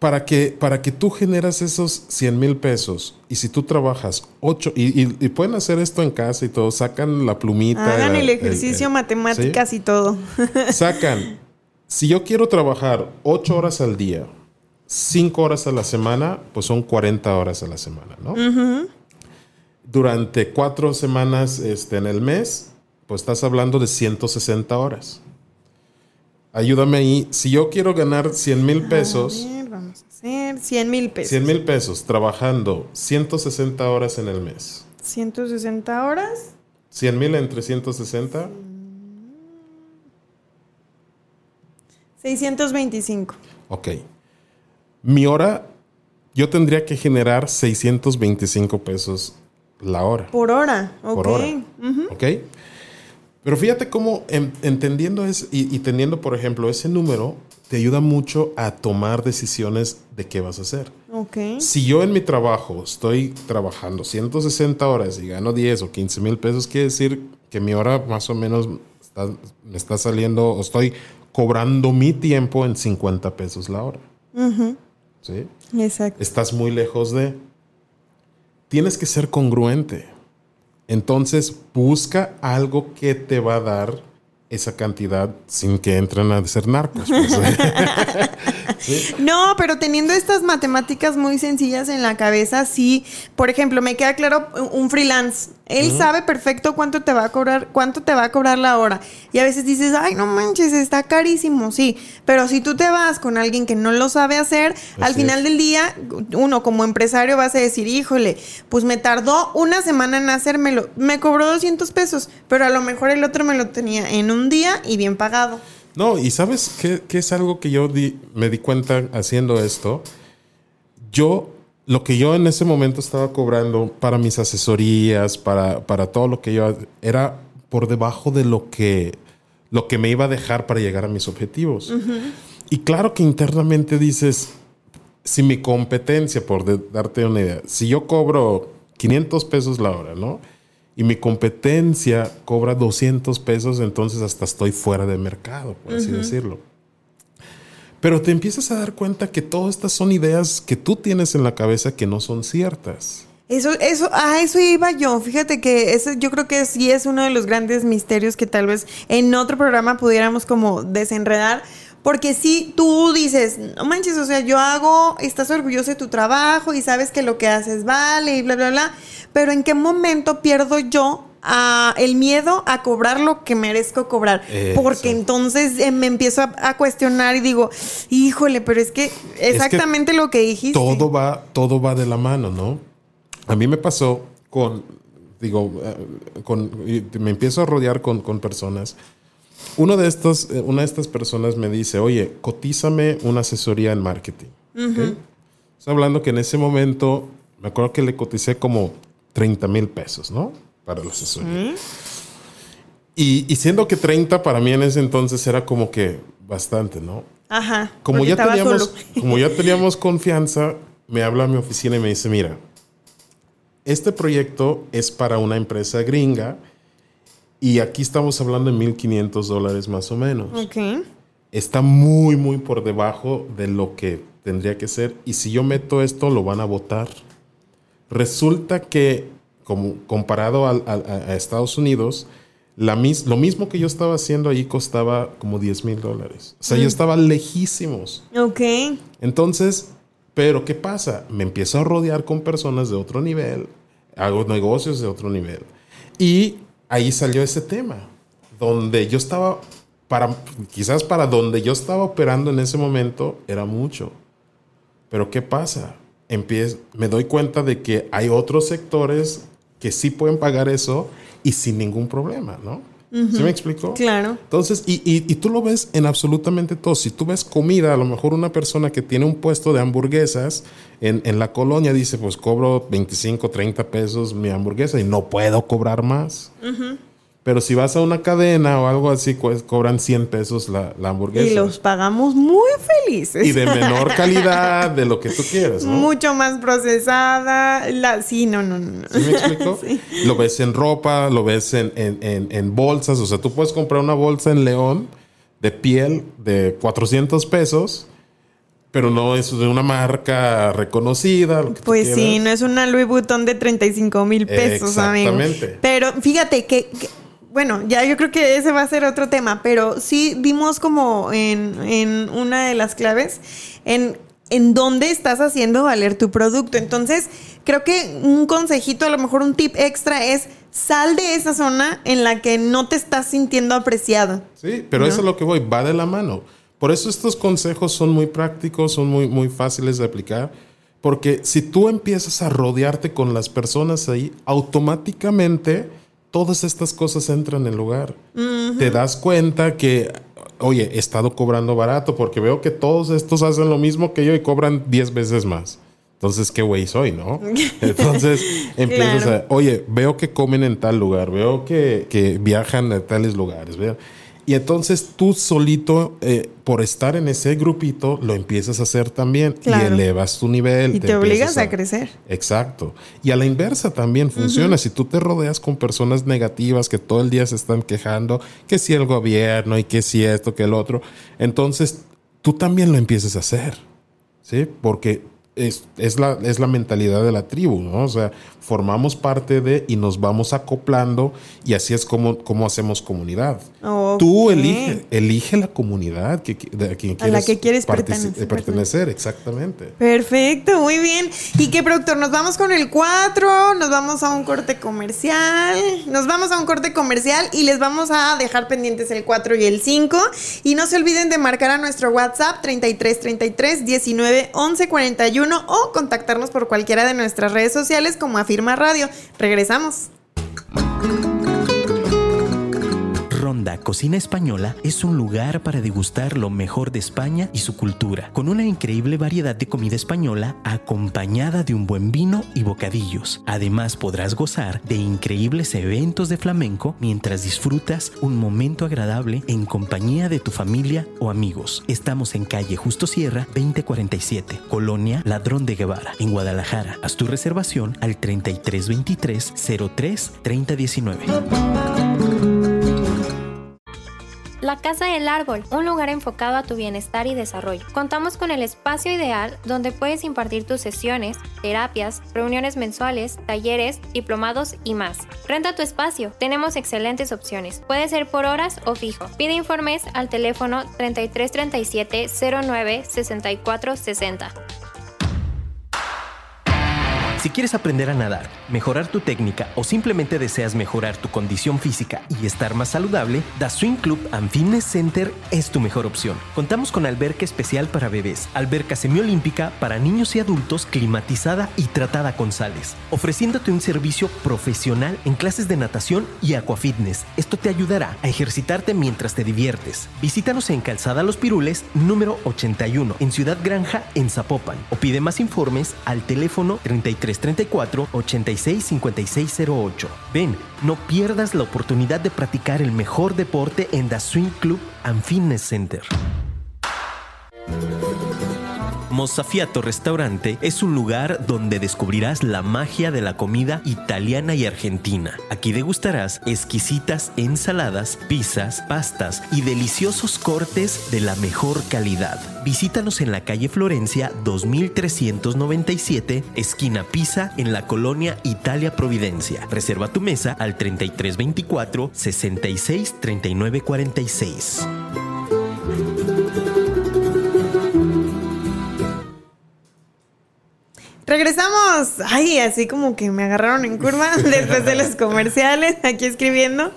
para que, para que tú generas esos 100 mil pesos y si tú trabajas 8 y, y- y pueden hacer esto en casa y todo, sacan la plumita. Hagan el ejercicio, el- matemáticas y todo. Sacan, si yo quiero trabajar 8 horas al día, 5 horas a la semana, pues son 40 horas a la semana, ¿no? Durante 4 semanas este, en el mes, pues estás hablando de 160 horas. Ayúdame ahí. Si yo quiero ganar 100 mil pesos, A ver, vamos a hacer 100 mil pesos. 100 mil pesos trabajando 160 horas en el mes. 160 horas. 100 mil entre 160, 625. ok. Mi hora, yo tendría que generar 625 pesos la hora. Por hora. Ok. Por hora. Ujú. ¿Ok? Pero fíjate cómo en- entendiendo eso y, y teniendo, por ejemplo, ese número, te ayuda mucho a tomar decisiones de qué vas a hacer. Ok. Si yo en mi trabajo estoy trabajando 160 horas y gano 10 o 15 mil pesos, quiere decir que mi hora más o menos está- me está saliendo o estoy cobrando mi tiempo en 50 pesos la hora. ¿Sí? Exacto. Estás muy lejos de... Tienes que ser congruente. Entonces busca algo que te va a dar esa cantidad sin que entren a ser narcos. pues. No, pero teniendo estas matemáticas muy sencillas en la cabeza, sí, por ejemplo, me queda claro un freelance. Él sabe perfecto cuánto te va a cobrar, cuánto te va a cobrar la hora. Y a veces dices, ay, no manches, está carísimo, sí. Pero si tú te vas con alguien que no lo sabe hacer, al final del día, uno como empresario vas a decir, híjole, pues me tardó una semana en hacérmelo. Me cobró 200 pesos, pero a lo mejor el otro me lo tenía en un día y bien pagado. No, y sabes qué, qué es algo que yo di- me di cuenta haciendo esto. Yo, lo que yo en ese momento estaba cobrando para mis asesorías, para, para todo lo que yo era por debajo de lo que, lo que me iba a dejar para llegar a mis objetivos. Y claro que internamente dices, si mi competencia, por de- darte una idea, si yo cobro 500 pesos la hora, ¿no? Y mi competencia cobra 200 pesos, entonces hasta estoy fuera de mercado, por así decirlo. Pero te empiezas a dar cuenta que todas estas son ideas que tú tienes en la cabeza que no son ciertas. Eso, eso, a eso iba yo. Fíjate que ese, yo creo que sí es uno de los grandes misterios que tal vez en otro programa pudiéramos como desenredar. Porque si tú dices, no manches, o sea, yo hago, estás orgulloso de tu trabajo y sabes que lo que haces vale y bla, bla, bla. Pero ¿en qué momento pierdo yo a- el miedo a cobrar lo que merezco cobrar? Porque entonces eh, me empiezo a, a cuestionar y digo, híjole, pero es que exactamente lo que dijiste. Todo va, todo va de la mano, ¿no? A mí me pasó con, digo, eh, con, me empiezo a rodear con, con personas. Uno de estos, eh, una de estas personas me dice, oye, cotízame una asesoría en marketing. ¿ok? Estoy hablando que en ese momento, me acuerdo que le coticé como 30 mil pesos, ¿no? Para la asesoría. Y, y siendo que 30 para mí en ese entonces era como que bastante, ¿no? Ajá. Como ya, teníamos, solo. como ya teníamos confianza, me habla a mi oficina y me dice, mira, este proyecto es para una empresa gringa Y aquí estamos hablando de 1.500 dólares más o menos. Ok. Está muy, muy por debajo de lo que tendría que ser. Y si yo meto esto, lo van a votar. Resulta que, como comparado al- a, a Estados Unidos, la mis- lo mismo que yo estaba haciendo ahí costaba como 10 mil dólares. O sea, yo estaba lejísimos. Ok. Entonces, pero ¿qué pasa? Me empiezo a rodear con personas de otro nivel, hago negocios de otro nivel. Y ahí salió ese tema, donde yo estaba, para, quizás para donde yo estaba operando en ese momento era mucho. Pero ¿qué pasa? Empiezo, me doy cuenta de que hay otros sectores que sí pueden pagar eso y sin ningún problema, ¿no? ¿Sí me explico? Claro. Entonces, y, y- y tú lo ves en absolutamente todo. Si tú ves comida, a lo mejor una persona que tiene un puesto de hamburguesas en, en la colonia dice, pues cobro 25, 30 pesos mi hamburguesa y no puedo cobrar más. Pero si vas a una cadena o algo así, pues, cobran 100 pesos la, la hamburguesa. Y los pagamos muy felices. Y de menor calidad, de lo que tú quieras, ¿no? Mucho más procesada. La... Sí, no, no, no. ¿Sí me explico? Lo ves en ropa, lo ves en, en- en- en bolsas. O sea, tú puedes comprar una bolsa en León de piel de 400 pesos, pero no es de una marca reconocida. lo que tú Pues sí, no es una Louis Vuitton de 35 mil pesos, amigo. Exactamente. Pero fíjate que, que- bueno, ya yo creo que ese va a ser otro tema, pero sí vimos como en, en una de las claves en, en dónde estás haciendo valer tu producto. Entonces, creo que un consejito, a lo mejor un tip extra es sal de esa zona en la que no te estás sintiendo apreciado. Sí, pero eso es lo que voy, va de la mano. Por eso estos consejos son muy prácticos, son muy, muy fáciles de aplicar. Porque si tú empiezas a rodearte con las personas ahí, automáticamente todas estas cosas entran en lugar. Te das cuenta que, oye, he estado cobrando barato porque veo que todos estos hacen lo mismo que yo y cobran 10 veces más. Entonces, qué güey soy, ¿no? Entonces, empiezas Claro. a, oye, veo que comen en tal lugar, veo que, que viajan a tales lugares, veo. Y entonces tú solito, eh, por estar en ese grupito, lo empiezas a hacer también y elevas tu nivel. Y te obligas a crecer. Exacto. Y a la inversa también funciona. Si tú te rodeas con personas negativas que todo el día se están quejando, que si el gobierno y que si esto, que el otro, entonces tú también lo empiezas a hacer. ¿Sí? Porque es, es la, es la mentalidad de la tribu, ¿no? O sea, formamos parte de y nos vamos acoplando y así es como, como hacemos comunidad. Tú elige, elige la comunidad que, de a quien A la que quieres partici- pertenecer, pertenecer, exactamente. Perfecto, muy bien. ¿Y qué productor? Nos vamos con el 4, nos vamos a un corte comercial, nos vamos a un corte comercial y les vamos a dejar pendientes el 4 y el 5. Y no se olviden de marcar a nuestro WhatsApp 33 33 19 11 41 o contactarnos por cualquiera de nuestras redes sociales como Afirma Radio. Regresamos. Cocina Española es un lugar para degustar lo mejor de España y su cultura, con una increíble variedad de comida española acompañada de un buen vino y bocadillos. Además podrás gozar de increíbles eventos de flamenco mientras disfrutas un momento agradable en compañía de tu familia o amigos. Estamos en calle Justo Sierra 2047, Colonia Ladrón de Guevara, en Guadalajara. Haz tu reservación al 3323 03 3019. La Casa del Árbol, un lugar enfocado a tu bienestar y desarrollo. Contamos con el espacio ideal donde puedes impartir tus sesiones, terapias, reuniones mensuales, talleres, diplomados y más. Renta tu espacio. Tenemos excelentes opciones. Puede ser por horas o fijo. Pide informes al teléfono 3337 09 64 60. Si quieres aprender a nadar, mejorar tu técnica o simplemente deseas mejorar tu condición física y estar más saludable, The Swing Club and Fitness Center es tu mejor opción. Contamos con alberca especial para bebés, alberca semiolímpica para niños y adultos climatizada y tratada con sales, ofreciéndote un servicio profesional en clases de natación y aquafitness. Esto te ayudará a ejercitarte mientras te diviertes. Visítanos en Calzada Los Pirules, número 81, en Ciudad Granja, en Zapopan, o pide más informes al teléfono 3334 865608. Ven, no pierdas la oportunidad de practicar el mejor deporte en The Swing Club and Fitness Center. Mozzafiato Restaurante es un lugar donde descubrirás la magia de la comida italiana y argentina. Aquí degustarás exquisitas ensaladas, pizzas, pastas y deliciosos cortes de la mejor calidad. Visítanos en la calle Florencia 2397, esquina Pisa, en la colonia Italia Providencia. Reserva tu mesa al 3324 66 39 46. Regresamos. Ay, así como que me agarraron en curva después de los comerciales, aquí escribiendo.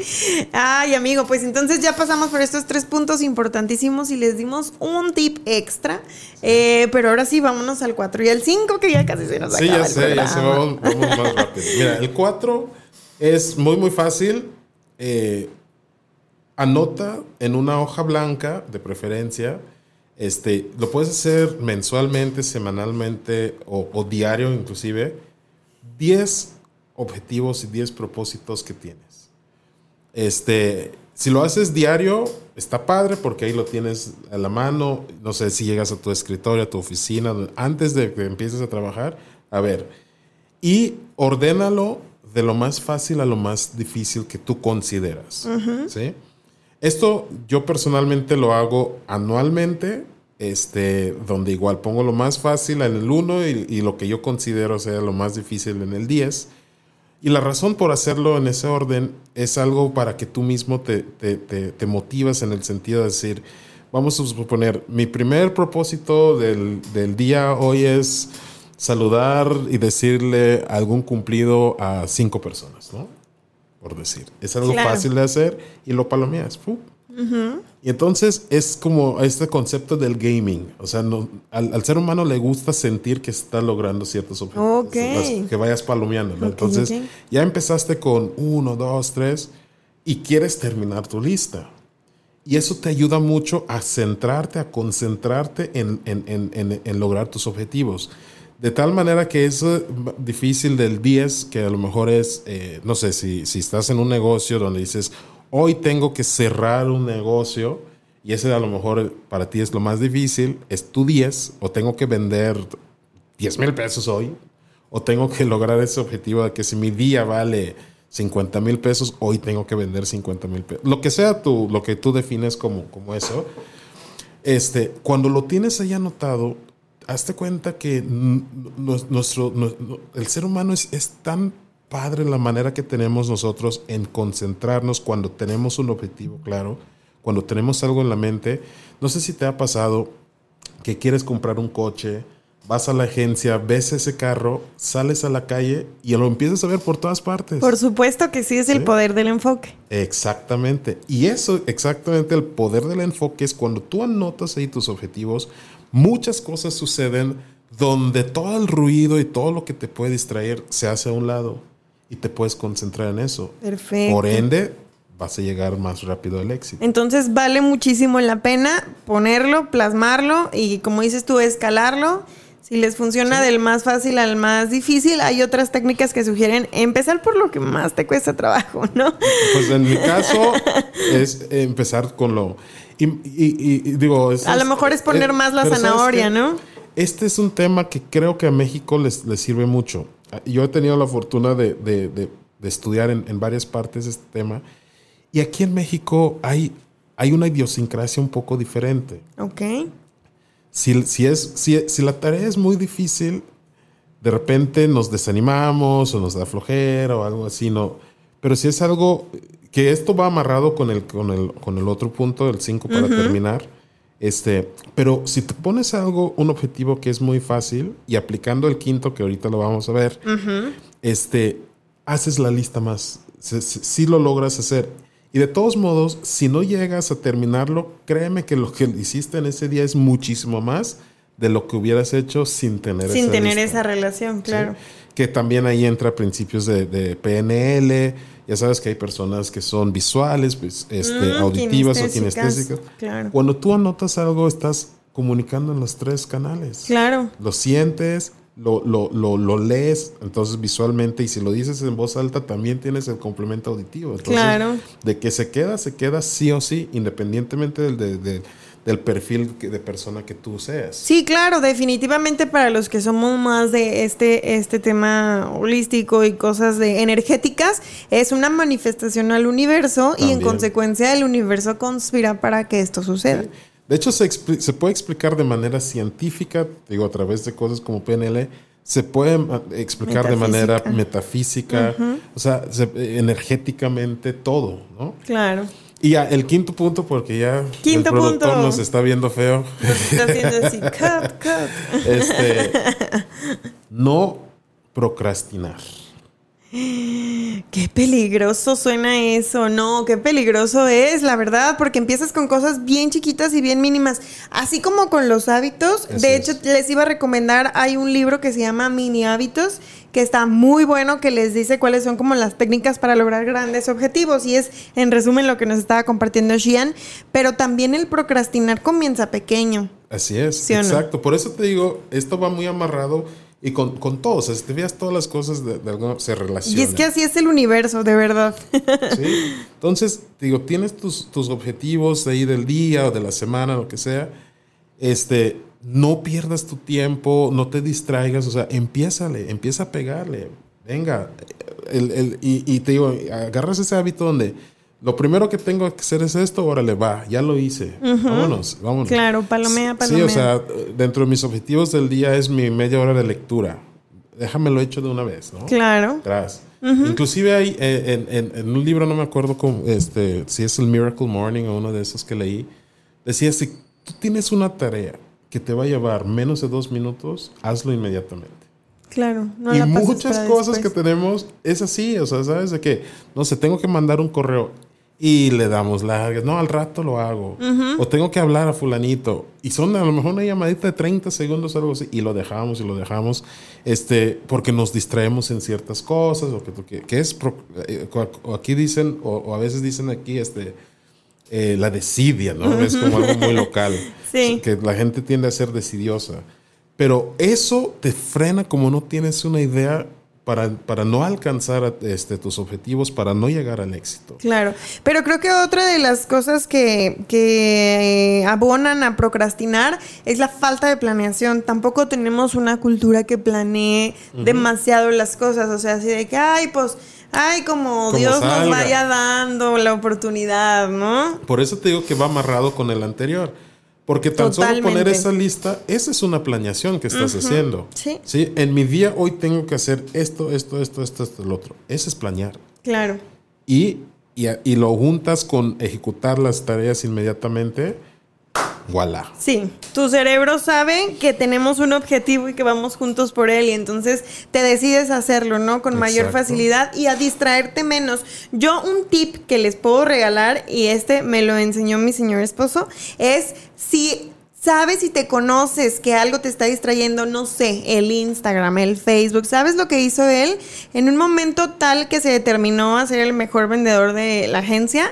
Ay, amigo, pues entonces ya pasamos por estos tres puntos importantísimos y les dimos un tip extra. Eh, pero ahora sí, vámonos al 4 y al 5, que ya casi se nos Sí, acaba ya el sé, ya sé, programa. vamos, vamos más rápido. Mira, el 4 es muy, muy fácil. Eh, anota en una hoja blanca, de preferencia. Este, lo puedes hacer mensualmente, semanalmente o, o diario inclusive. 10 objetivos y 10 propósitos que tienes. Este, si lo haces diario, está padre porque ahí lo tienes a la mano. No sé si llegas a tu escritorio, a tu oficina, antes de que empieces a trabajar. A ver, y ordénalo de lo más fácil a lo más difícil que tú consideras. ¿sí? Esto yo personalmente lo hago anualmente, este, donde igual pongo lo más fácil en el 1 y, y lo que yo considero sea lo más difícil en el 10. Y la razón por hacerlo en ese orden es algo para que tú mismo te, te, te, te motivas en el sentido de decir, vamos a suponer, mi primer propósito del, del día hoy es saludar y decirle algún cumplido a cinco personas, ¿no? Por decir. Es algo Claro. fácil de hacer y lo palomeas. ¡fu! Y entonces es como este concepto del gaming. O sea, no, al, al ser humano le gusta sentir que está logrando ciertos objetivos. Ok. Las- que vayas palomeando. ¿no? Ok, Entonces, ya empezaste con uno, dos, tres y quieres terminar tu lista. Y eso te ayuda mucho a centrarte, a concentrarte en, en- en- en- en lograr tus objetivos. De tal manera que es eh, difícil del 10, que a lo mejor es, eh, no sé, si, si estás en un negocio donde dices, hoy tengo que cerrar un negocio, y ese a lo mejor para ti es lo más difícil, es tu 10, o tengo que vender 10 mil pesos hoy, o tengo que lograr ese objetivo de que si mi día vale 50 mil pesos, hoy tengo que vender 50 mil pesos. Lo que sea tú, lo que tú defines como, como eso, este, cuando lo tienes ahí anotado, hazte cuenta que nuestro, nu- el ser humano es, es tan padre la manera que tenemos nosotros en concentrarnos cuando tenemos un objetivo claro, cuando tenemos algo en la mente. No sé si te ha pasado que quieres comprar un coche, vas a la agencia, ves ese carro, sales a la calle y lo empiezas a ver por todas partes. Por supuesto que sí es el Sí. poder del enfoque. Exactamente. Y eso, exactamente el poder del enfoque es cuando tú anotas ahí tus objetivos, muchas cosas suceden donde todo el ruido y todo lo que te puede distraer se hace a un lado y te puedes concentrar en eso. Perfecto. Por ende, vas a llegar más rápido al éxito. Entonces vale muchísimo la pena ponerlo, plasmarlo y como dices tú, escalarlo. Si les funciona del más fácil al más difícil, hay otras técnicas que sugieren empezar por lo que más te cuesta trabajo, ¿no? Pues en mi caso es empezar con lo... Y, y- y- y digo... es- A lo mejor es poner más la pero ¿sabes zanahoria? ¿no? Este es un tema que creo que a México les, les sirve mucho. Yo he tenido la fortuna de, de- de- de estudiar en, en varias partes este tema. Y aquí en México hay, hay una idiosincrasia un poco diferente. Ok. Si, si, es, si, si la tarea es muy difícil, de repente nos desanimamos o nos da flojera o algo así, ¿no? Pero si es algo que esto va amarrado con el, con el, con el otro punto, el 5 para terminar. Este, pero si te pones algo, un objetivo que es muy fácil y aplicando el quinto, que ahorita lo vamos a ver, este, haces la lista más. Si lo logras hacer. Y de todos modos, si no llegas a terminarlo, créeme que lo que hiciste en ese día es muchísimo más de lo que hubieras hecho sin tener Sin esa tener lista. esa relación, ¿sí? claro. Que también ahí entra principios de, de PNL. Ya sabes que hay personas que son visuales, pues, este, Mm, auditivas o kinestésicas, claro. Cuando tú anotas algo, estás comunicando en los tres canales. Claro. Lo sientes, lo, lo, lo, lo lees, entonces visualmente, y si lo dices en voz alta, también tienes el complemento auditivo. Entonces, Claro. De que se queda, se queda sí o sí, independientemente del, de- de- del perfil que- de persona que tú seas. Sí, claro, definitivamente para los que somos más de este, este tema holístico y cosas de energéticas, es una manifestación al universo y en consecuencia el universo conspira para que esto suceda. De hecho, se, se puede explicar de manera científica, digo, a través de cosas como PNL, se puede explicar de manera metafísica, o sea, se- eh, energéticamente todo, ¿no? Claro. Y ya, el quinto punto, porque ya Quinto el productor punto. nos está viendo feo, Está haciendo así, cut, cut. este, no procrastinar. Qué peligroso suena eso, no, qué peligroso es, la verdad, porque empiezas con cosas bien chiquitas y bien mínimas, así como con los hábitos. Así de es. hecho, les iba a recomendar, hay un libro que se llama Mini Hábitos, que está muy bueno, que les dice cuáles son como las técnicas para lograr grandes objetivos, y es en resumen lo que nos estaba compartiendo Xian, pero también el procrastinar comienza pequeño. Así es, ¿Sí o no? exacto. Por eso te digo, esto va muy amarrado y con, con todo. O sea, si te veas todas las cosas de, de alguna se relacionan. Y es que así es el universo, de verdad. ¿sí? Entonces, digo, tienes tus, tus objetivos de ahí del día o de la semana, lo que sea. Este, no pierdas tu tiempo, no te distraigas, o sea, empiézale, empieza a pegarle. Venga, el- el- y, y te digo, agarras ese hábito donde lo primero que tengo que hacer es esto, órale, va, ya lo hice. Vámonos, vámonos. Claro, palomea, Sí, palomea. o sea, dentro de mis objetivos del día es mi media hora de lectura. Déjamelo hecho de una vez, ¿no? Claro. atrás. Inclusive hay eh, en, en- en un libro, no me acuerdo cómo, este, si es el Miracle Morning o uno de esos que leí, decía, si tú tienes una tarea que te va a llevar menos de dos minutos, hazlo inmediatamente. Claro, no y la muchas cosas después. que tenemos es así, o sea, ¿sabes? De que, no sé, tengo que mandar un correo y le damos largas, no, al rato lo hago. O tengo que hablar a fulanito y son a lo mejor una llamadita de 30 segundos o algo así y lo dejamos y lo dejamos este, porque nos distraemos en ciertas cosas o que, que, es, pro- eh, o aquí dicen, o, o a veces dicen aquí, este, eh, la desidia, ¿no? Es como algo muy local. Sí. Que la gente tiende a ser desidiosa. Pero eso te frena como no tienes una idea para, para no alcanzar este, tus objetivos, para no llegar al éxito. Claro, pero creo que otra de las cosas que, que eh, abonan a procrastinar es la falta de planeación. Tampoco tenemos una cultura que planee demasiado las cosas, o sea, así de que, ay, pues, ay, como, Como Dios nos vaya dando la oportunidad, ¿no? Por eso te digo que va amarrado con el anterior. Porque tan solo poner esa lista, esa es una planeación que estás haciendo. Sí. Sí, en mi día hoy tengo que hacer esto, esto, esto, esto, esto, el otro. Eso es planear. Claro. Y, y, y lo juntas con ejecutar las tareas inmediatamente. Voilà. Sí, tu cerebro sabe que tenemos un objetivo y que vamos juntos por él y entonces te decides a hacerlo, ¿no? Con mayor facilidad y a distraerte menos. Yo un tip que les puedo regalar y este me lo enseñó mi señor esposo es si sabes y te conoces que algo te está distrayendo, no sé, el Instagram, el Facebook, ¿sabes lo que hizo él? En un momento tal que se determinó a ser el mejor vendedor de la agencia,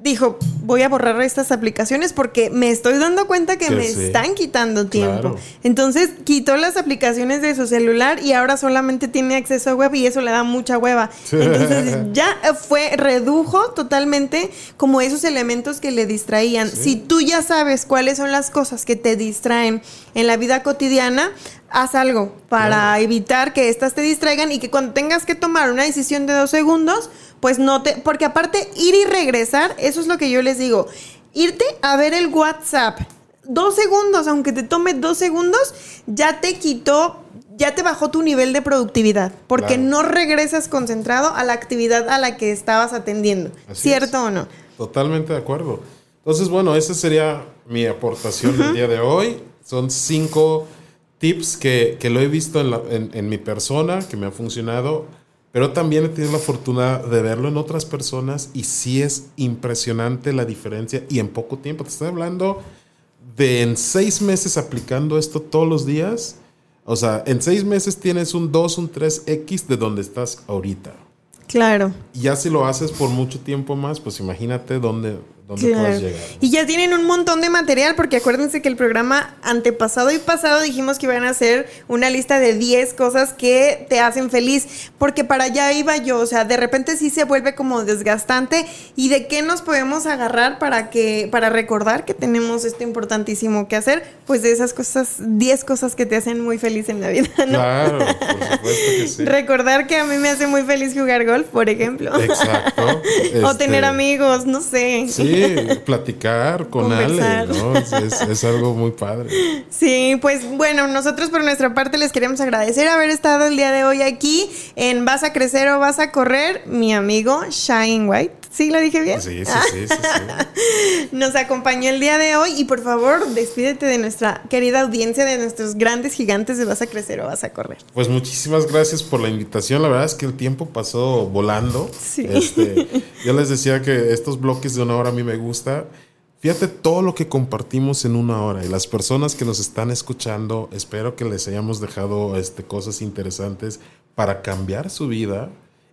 dijo, voy a borrar estas aplicaciones porque me estoy dando cuenta que Que me sí. están quitando tiempo. Claro. Entonces quitó las aplicaciones de su celular y ahora solamente tiene acceso a web y eso le da mucha hueva. Entonces ya fue, redujo totalmente como esos elementos que le distraían. Si tú ya sabes cuáles son las cosas que te distraen en la vida cotidiana, haz algo para Claro. evitar que estas te distraigan y que cuando tengas que tomar una decisión de dos segundos, pues no te... Porque aparte, ir y regresar, eso es lo que yo les digo. Irte a ver el WhatsApp. Dos segundos, aunque te tome dos segundos, ya te quitó, ya te bajó tu nivel de productividad. Porque Claro. no regresas concentrado a la actividad a la que estabas atendiendo. Así ¿Cierto es. o no? Totalmente de acuerdo. Entonces, bueno, esa sería mi aportación del día de hoy. Son cinco tips que, que lo he visto en, la- en- en mi persona, que me han funcionado, pero también he tenido la fortuna de verlo en otras personas y sí es impresionante la diferencia y en poco tiempo. Te estoy hablando de en seis meses aplicando esto todos los días. O sea, en seis meses tienes un 2, un 3X de donde estás ahorita. Claro. Y ya si lo haces por mucho tiempo más, pues imagínate dónde, donde puedas llegar. Y ya tienen un montón de material, porque acuérdense que el programa antepasado y pasado dijimos que iban a hacer una lista de 10 cosas que te hacen feliz, porque para allá iba yo, o sea, de repente sí se vuelve como desgastante y de qué nos podemos agarrar para que para recordar que tenemos esto importantísimo que hacer, pues de esas cosas, 10 cosas que te hacen muy feliz en la vida, ¿no? Claro, por supuesto que sí. Recordar que a mí me hace muy feliz jugar golf, por ejemplo. Exacto. o tener Este, amigos, no sé. Sí, platicar con Ale. ¿no? Es, es- es algo muy padre. Sí, pues bueno, nosotros por nuestra parte les queremos agradecer haber estado el día de hoy aquí en Vas a crecer o vas a correr, mi amigo Shine White. ¿Sí lo dije bien? Sí, sí, sí, sí, sí. Nos acompañó el día de hoy y por favor despídete de nuestra querida audiencia, de nuestros grandes gigantes de Vas a crecer o vas a correr. Pues muchísimas gracias por la invitación. La verdad es que el tiempo pasó volando. Sí. Este, yo les decía que estos bloques de una hora a mí me gusta. Fíjate todo lo que compartimos en una hora y las personas que nos están escuchando, espero que les hayamos dejado este, cosas interesantes para cambiar su vida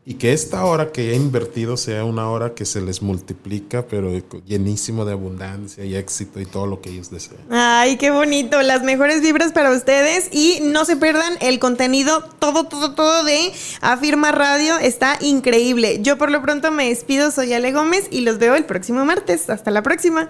y que esta hora que he invertido sea una hora que se les multiplica, pero llenísimo de abundancia y éxito y todo lo que ellos desean. Ay, qué bonito. Las mejores vibras para ustedes. Y no se pierdan el contenido, todo, todo, todo de Afirma Radio. Está increíble. Yo por lo pronto me despido. Soy Ale Gómez y los veo el próximo martes. Hasta la próxima.